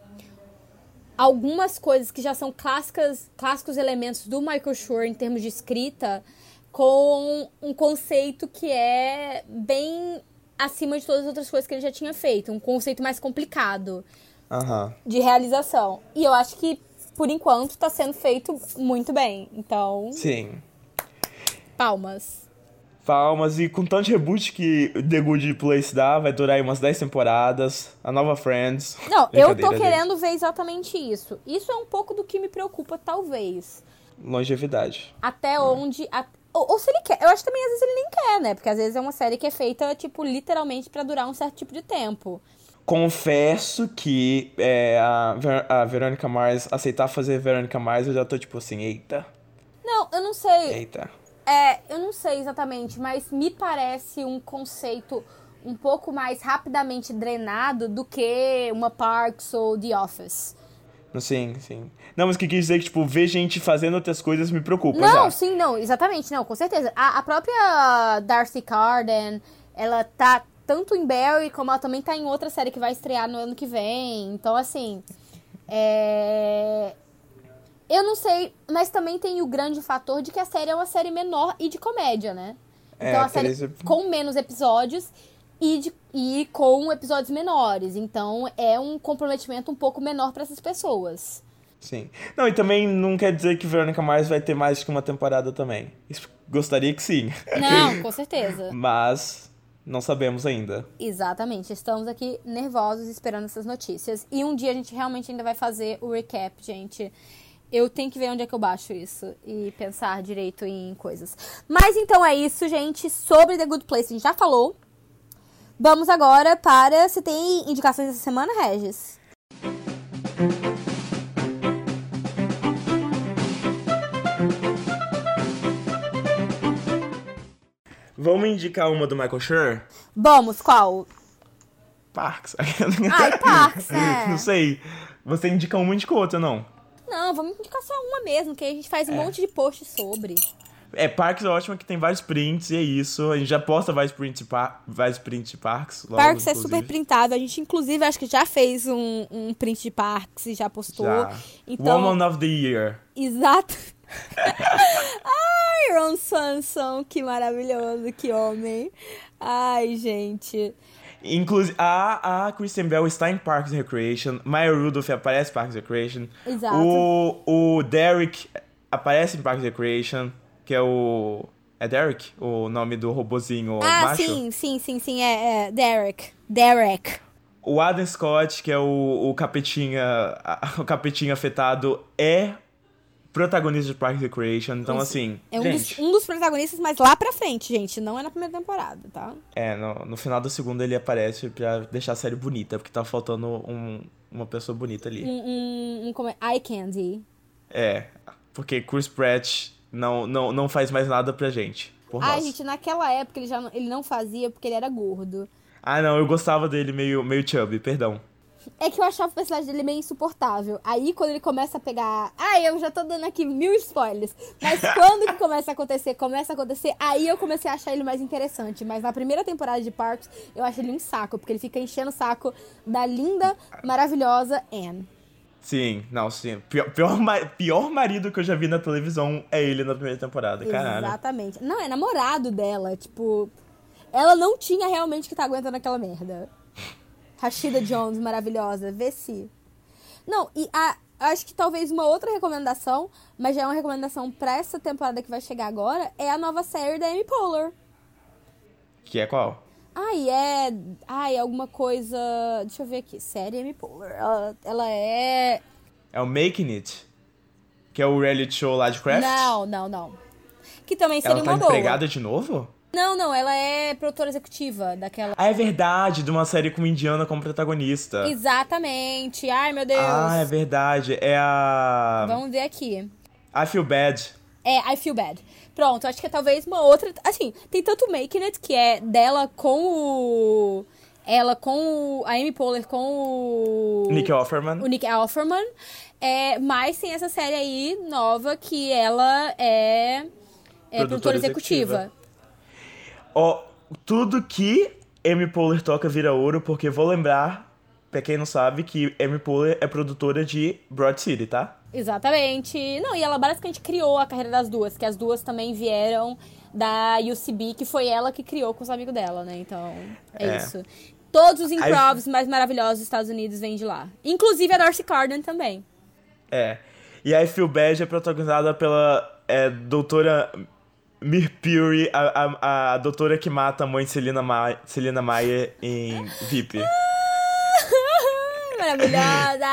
algumas coisas que já são clássicas, clássicos elementos do Michael Schur em termos de escrita com um conceito que é bem acima de todas as outras coisas que ele já tinha feito. Um conceito mais complicado Aham. de realização. E eu acho que, por enquanto, está sendo feito muito bem. Então, Sim. palmas. Palmas, e com tanto reboot que The Good Place dá, vai durar aí umas 10 temporadas. A nova Friends. Não, eu tô querendo ver exatamente isso. Isso é um pouco do que me preocupa, talvez. Longevidade. Até onde. a- Ou, ou se ele quer. Eu acho que também às vezes ele nem quer, né? Porque às vezes é uma série que é feita, tipo, literalmente pra durar um certo tipo de tempo. Confesso que é, a, Ver a Verônica Mars aceitar fazer Verônica Mars, eu já tô tipo assim, eita, Não, eu não sei. eita. É, eu não sei exatamente, mas me parece um conceito um pouco mais rapidamente drenado do que uma Parks ou The Office. Sim, sim. Não, mas o que quis dizer é que, tipo, ver gente fazendo outras coisas me preocupa Não, já. sim, não, exatamente, não, com certeza. A, a própria Darcy Carden, ela tá tanto em Barry, como ela também tá em outra série que vai estrear no ano que vem. Então, assim, é... Eu não sei, mas também tem o grande fator de que a série é uma série menor e de comédia, né? É, Então, a série ep- com menos episódios e, de- e com episódios menores. Então, é um comprometimento um pouco menor pra essas pessoas. Sim. Não, e também não quer dizer que Verônica Mars vai ter mais que uma temporada também. Gostaria que sim. Não, com certeza. Mas não sabemos ainda. Exatamente. Estamos aqui nervosos esperando essas notícias. E um dia a gente realmente ainda vai fazer o recap, gente. Eu tenho que ver onde é que eu baixo isso e pensar direito em coisas. Mas então é isso, gente. Sobre The Good Place, a gente já falou. Vamos agora para. Você tem indicações essa semana, Regis? Vamos indicar uma do Michael Schur? Vamos, qual? Parks. Ai, Parks, é. Não sei. Você indica uma, indica outra, não? Não, vamos indicar só uma mesmo, que aí a gente faz um É. monte de post sobre. É, Parks é ótimo que tem vários prints e é isso. A gente já posta vários prints, par- vários prints de Parks. Logo, Parks é inclusive. super printado. A gente, inclusive, acho que já fez um, um print de Parks e já postou. Já. Então, Woman of the Year. exato. Ai, Ron Swanson, que maravilhoso, que homem. Ai, gente. Inclusive, a, a Kristen Bell está em Parks and Recreation. Maya Rudolph aparece em Parks and Recreation. Exato. O, o Derek aparece em Parks and Recreation, que é o... É Derek? O nome do robozinho ah, macho? sim, sim, sim, sim. É, é Derek. Derek. O Adam Scott, que é o, o capetinha... a- O capetinha afetado, é protagonista de Parks and Recreation. Então, assim... É um gente, dos, um dos protagonistas, mas lá pra frente, gente. Não é na primeira temporada, tá? É, no, no final da segunda ele aparece pra deixar a série bonita, porque tá faltando um- uma pessoa bonita ali. Um, um, um como é? Eye Candy. É, porque Chris Pratt não, não, não faz mais nada pra gente. Por Ai, nós. gente, naquela época ele já não, ele não fazia porque ele era gordo. Ah, não, eu gostava dele meio, meio chubby, perdão. É que eu achava o personagem dele meio insuportável. Aí quando ele começa a pegar. Ai, eu já tô dando aqui mil spoilers. Mas quando que começa a acontecer, começa a acontecer, aí eu comecei a achar ele mais interessante. Mas na primeira temporada de Parks, eu acho ele um saco, porque ele fica enchendo o saco da linda, maravilhosa Anne. Sim, não, sim. Pior, pior, pior marido que eu já vi na televisão é ele na primeira temporada, caralho. Exatamente. Não, é namorado dela. Tipo, ela não tinha realmente que tá aguentando aquela merda. Rashida Jones, maravilhosa. Vê se. Não, e a, acho que talvez uma outra recomendação, mas já é uma recomendação pra essa temporada que vai chegar agora, é a nova série da Amy Poehler. Que é qual? Ai, é. Ai, alguma coisa. Deixa eu ver aqui. Série Amy Poehler. Ela, ela é. É o Making It, que é o reality show lá de Craft. Não, não, não. Que também seria Ela tá uma boa. empregada de novo? Não, não, ela é produtora executiva daquela. Ah, é verdade, de uma série com Indiana como protagonista. Exatamente. Ai, meu Deus. Ah, é verdade. É a. Vamos ver aqui. I Feel Bad. É, I Feel Bad. Pronto, acho que é talvez uma outra. Assim, tem tanto Making It, que é dela com o. Ela com o. A Amy Poehler com o. Nick Offerman. O Nick Offerman. É, mas tem essa série aí nova que ela é. É Produtora produtora executiva. Ó, tudo que Amy Poehler toca vira ouro, porque vou lembrar, pra quem não sabe, que Amy Poehler é produtora de Broad City, tá? Exatamente. Não, e ela basicamente criou a carreira das duas, que as duas também vieram da UCB, que foi ela que criou com os amigos dela, né? Então, é, É. isso. Todos os improvs mais maravilhosos dos Estados Unidos vêm de lá. Inclusive a Darcy Carden também. É. E a I Feel Bad é protagonizada pela é, doutora Mir Fury, a, a, a doutora que mata a mãe de Selena, Ma Selena Maia em VIP. Maravilhosa!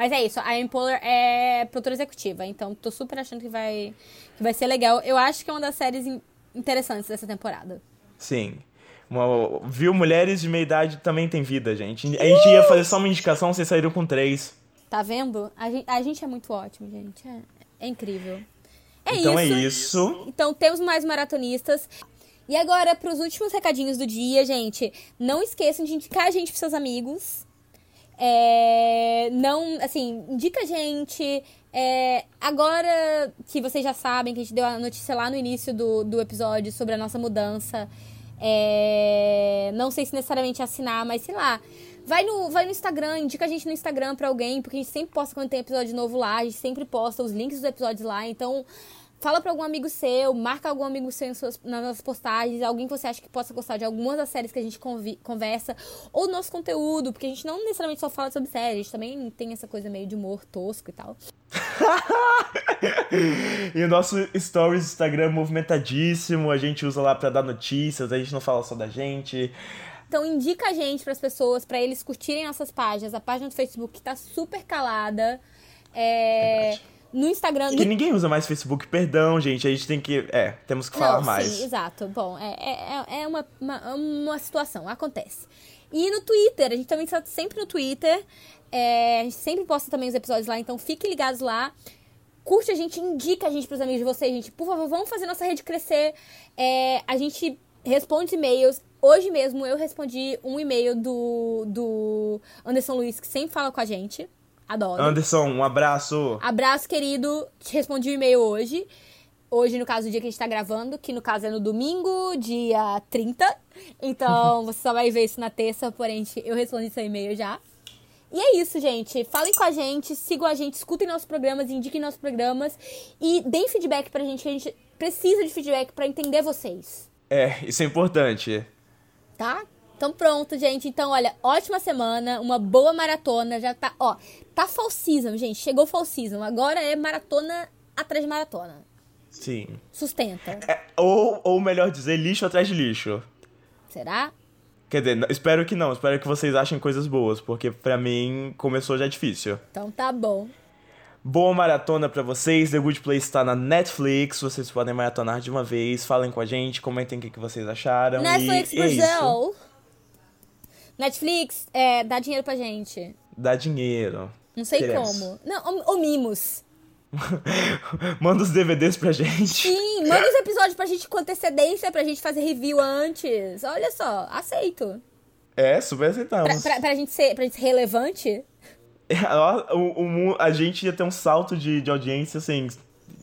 Mas é isso, a Amy Poehler é produtora executiva, então tô super achando que vai, que vai ser legal. Eu acho que é uma das séries in- interessantes dessa temporada. Sim. Uma- viu? Mulheres de meia idade também tem vida, gente. A gente ia fazer só uma indicação, vocês saíram com três. Tá vendo? A gente, a gente é muito ótimo, gente. É, é incrível. É então isso. é isso. Então temos mais maratonistas. E agora, pros últimos recadinhos do dia, gente. Não esqueçam de indicar a gente pros seus amigos. É, não, assim, indica a gente. É, agora que vocês já sabem que a gente deu a notícia lá no início do, do episódio sobre a nossa mudança. é, não sei se necessariamente assinar, mas sei lá. Vai no, vai no Instagram, indica a gente no Instagram pra alguém, porque a gente sempre posta quando tem episódio novo lá, a gente sempre posta os links dos episódios lá, então fala pra algum amigo seu, marca algum amigo seu em suas, nas nossas postagens, alguém que você acha que possa gostar de algumas das séries que a gente conversa, ou do nosso conteúdo, porque a gente não necessariamente só fala sobre séries, a gente também tem essa coisa meio de humor tosco e tal. E o nosso stories do Instagram é movimentadíssimo, a gente usa lá pra dar notícias, a gente não fala só da gente. Então indica a gente pras pessoas, pra eles curtirem nossas páginas, a página do Facebook que tá super calada. É, no Instagram. Que no- ninguém usa mais Facebook, perdão, gente, a gente tem que. É, temos que falar Não, mais. Sim, exato. Bom, é, é, é uma, uma, uma situação, acontece. E no Twitter, a gente também está sempre no Twitter. é, a gente sempre posta também os episódios lá, então fiquem ligados lá. Curte a gente, indica a gente pros amigos de vocês, gente. Por favor, vamos fazer nossa rede crescer. É, a gente responde e-mails. Hoje mesmo eu respondi um e-mail do, do Anderson Luiz, que sempre fala com a gente. Adoro. Anderson, um abraço. Abraço, querido. Te respondi o e-mail hoje. Hoje, no caso, o dia que a gente tá gravando, que no caso é no domingo, dia 30. Então, você só vai ver isso na terça, porém, eu respondi seu e-mail já. E é isso, gente. Falem com a gente, sigam a gente, escutem nossos programas, indiquem nossos programas e deem feedback pra gente, que a gente precisa de feedback pra entender vocês. É, isso é importante. Tá? Então pronto, gente. Então, olha, ótima semana, uma boa maratona. Já tá, ó, tá fall season, gente. Chegou fall season. Agora é maratona atrás de maratona. Sim. Sustenta. É, ou, ou melhor dizer, lixo atrás de lixo. Será? Quer dizer, espero que não. Espero que vocês achem coisas boas, porque pra mim começou já difícil. Então tá bom. Boa maratona pra vocês. The Good Place está na Netflix. Vocês podem maratonar de uma vez. Falem com a gente, comentem o que, que vocês acharam. Netflix e, e é. Brasil. Netflix, é, dá dinheiro pra gente. Dá dinheiro. Não sei Queremos. como. Não, ou, ou mimos. Manda os DVDs pra gente. Sim, manda os episódios pra gente com antecedência, pra gente fazer review antes. Olha só, aceito. É, super Pra, aceitamos. pra, pra gente, ser, pra gente ser relevante. O, o a gente ia ter um salto de, de audiência, assim,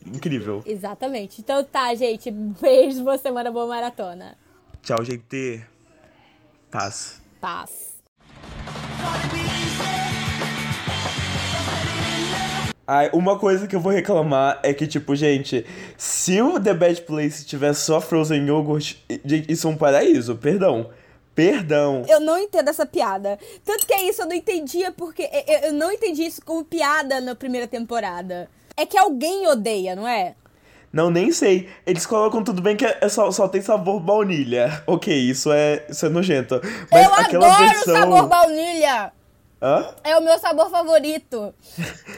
incrível. Exatamente. Então tá, gente. Beijo, boa semana, boa maratona. Tchau, gente. Paz. Paz. Ai, uma coisa que eu vou reclamar é que, tipo, gente, se o The Bad Place tivesse só Frozen Yogurt, isso é um paraíso, perdão. Perdão. Eu não entendo essa piada. Tanto que é isso, eu não entendia porque. Eu, eu não entendi isso como piada na primeira temporada. É que alguém odeia, não é? Não, nem sei. Eles colocam tudo bem que é só, só tem sabor baunilha. Ok, isso é, isso é nojento. Mas eu aquela adoro versão... sabor baunilha! Hã? É o meu sabor favorito.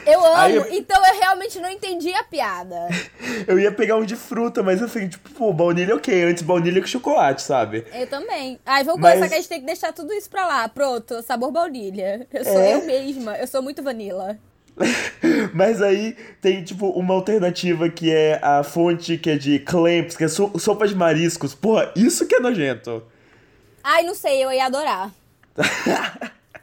Eu amo, eu- então eu realmente não entendi a piada. Eu ia pegar um de fruta, mas fiquei tipo, pô, baunilha ok. Antes baunilha com chocolate, sabe? Eu também. Ai, vamos Mas- começar que a gente tem que deixar tudo isso pra lá. Pronto, sabor baunilha. Eu sou É? eu mesma, eu sou muito vanilla. Mas aí tem, tipo, uma alternativa que é a fonte que é de clamps, que é so- sopa de mariscos. Porra, isso que é nojento. Ai, não sei, eu ia adorar.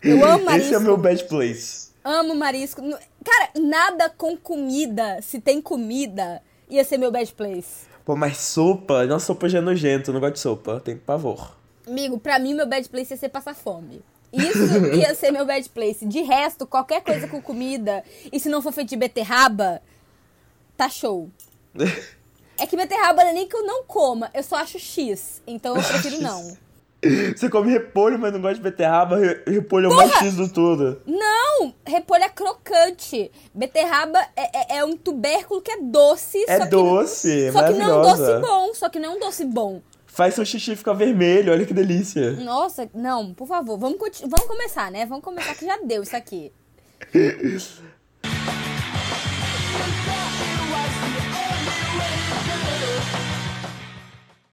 Eu amo Esse é marisco. o meu bad place. Amo marisco. Cara, nada com comida, se tem comida, ia ser meu bad place. Pô, mas sopa? Nossa, sopa já é nojento, eu não gosto de sopa, tenho pavor. Amigo, pra mim, meu bad place ia ser passar fome. Isso ia ser meu bad place. De resto, qualquer coisa com comida, e se não for feito de beterraba, tá show. É que beterraba não é nem que eu não coma, eu só acho X. Então eu prefiro não. Você come repolho, mas não gosta de beterraba, re- repolho é o mais X do tudo. Não! Repolho é crocante. Beterraba é, é- é um tubérculo que é doce. É só que, doce, Só que não é um doce bom. Só que não é um doce bom. Faz seu xixi ficar vermelho, olha que delícia. Nossa, não, por favor, vamos, vamos começar, né? Vamos começar que já deu isso aqui.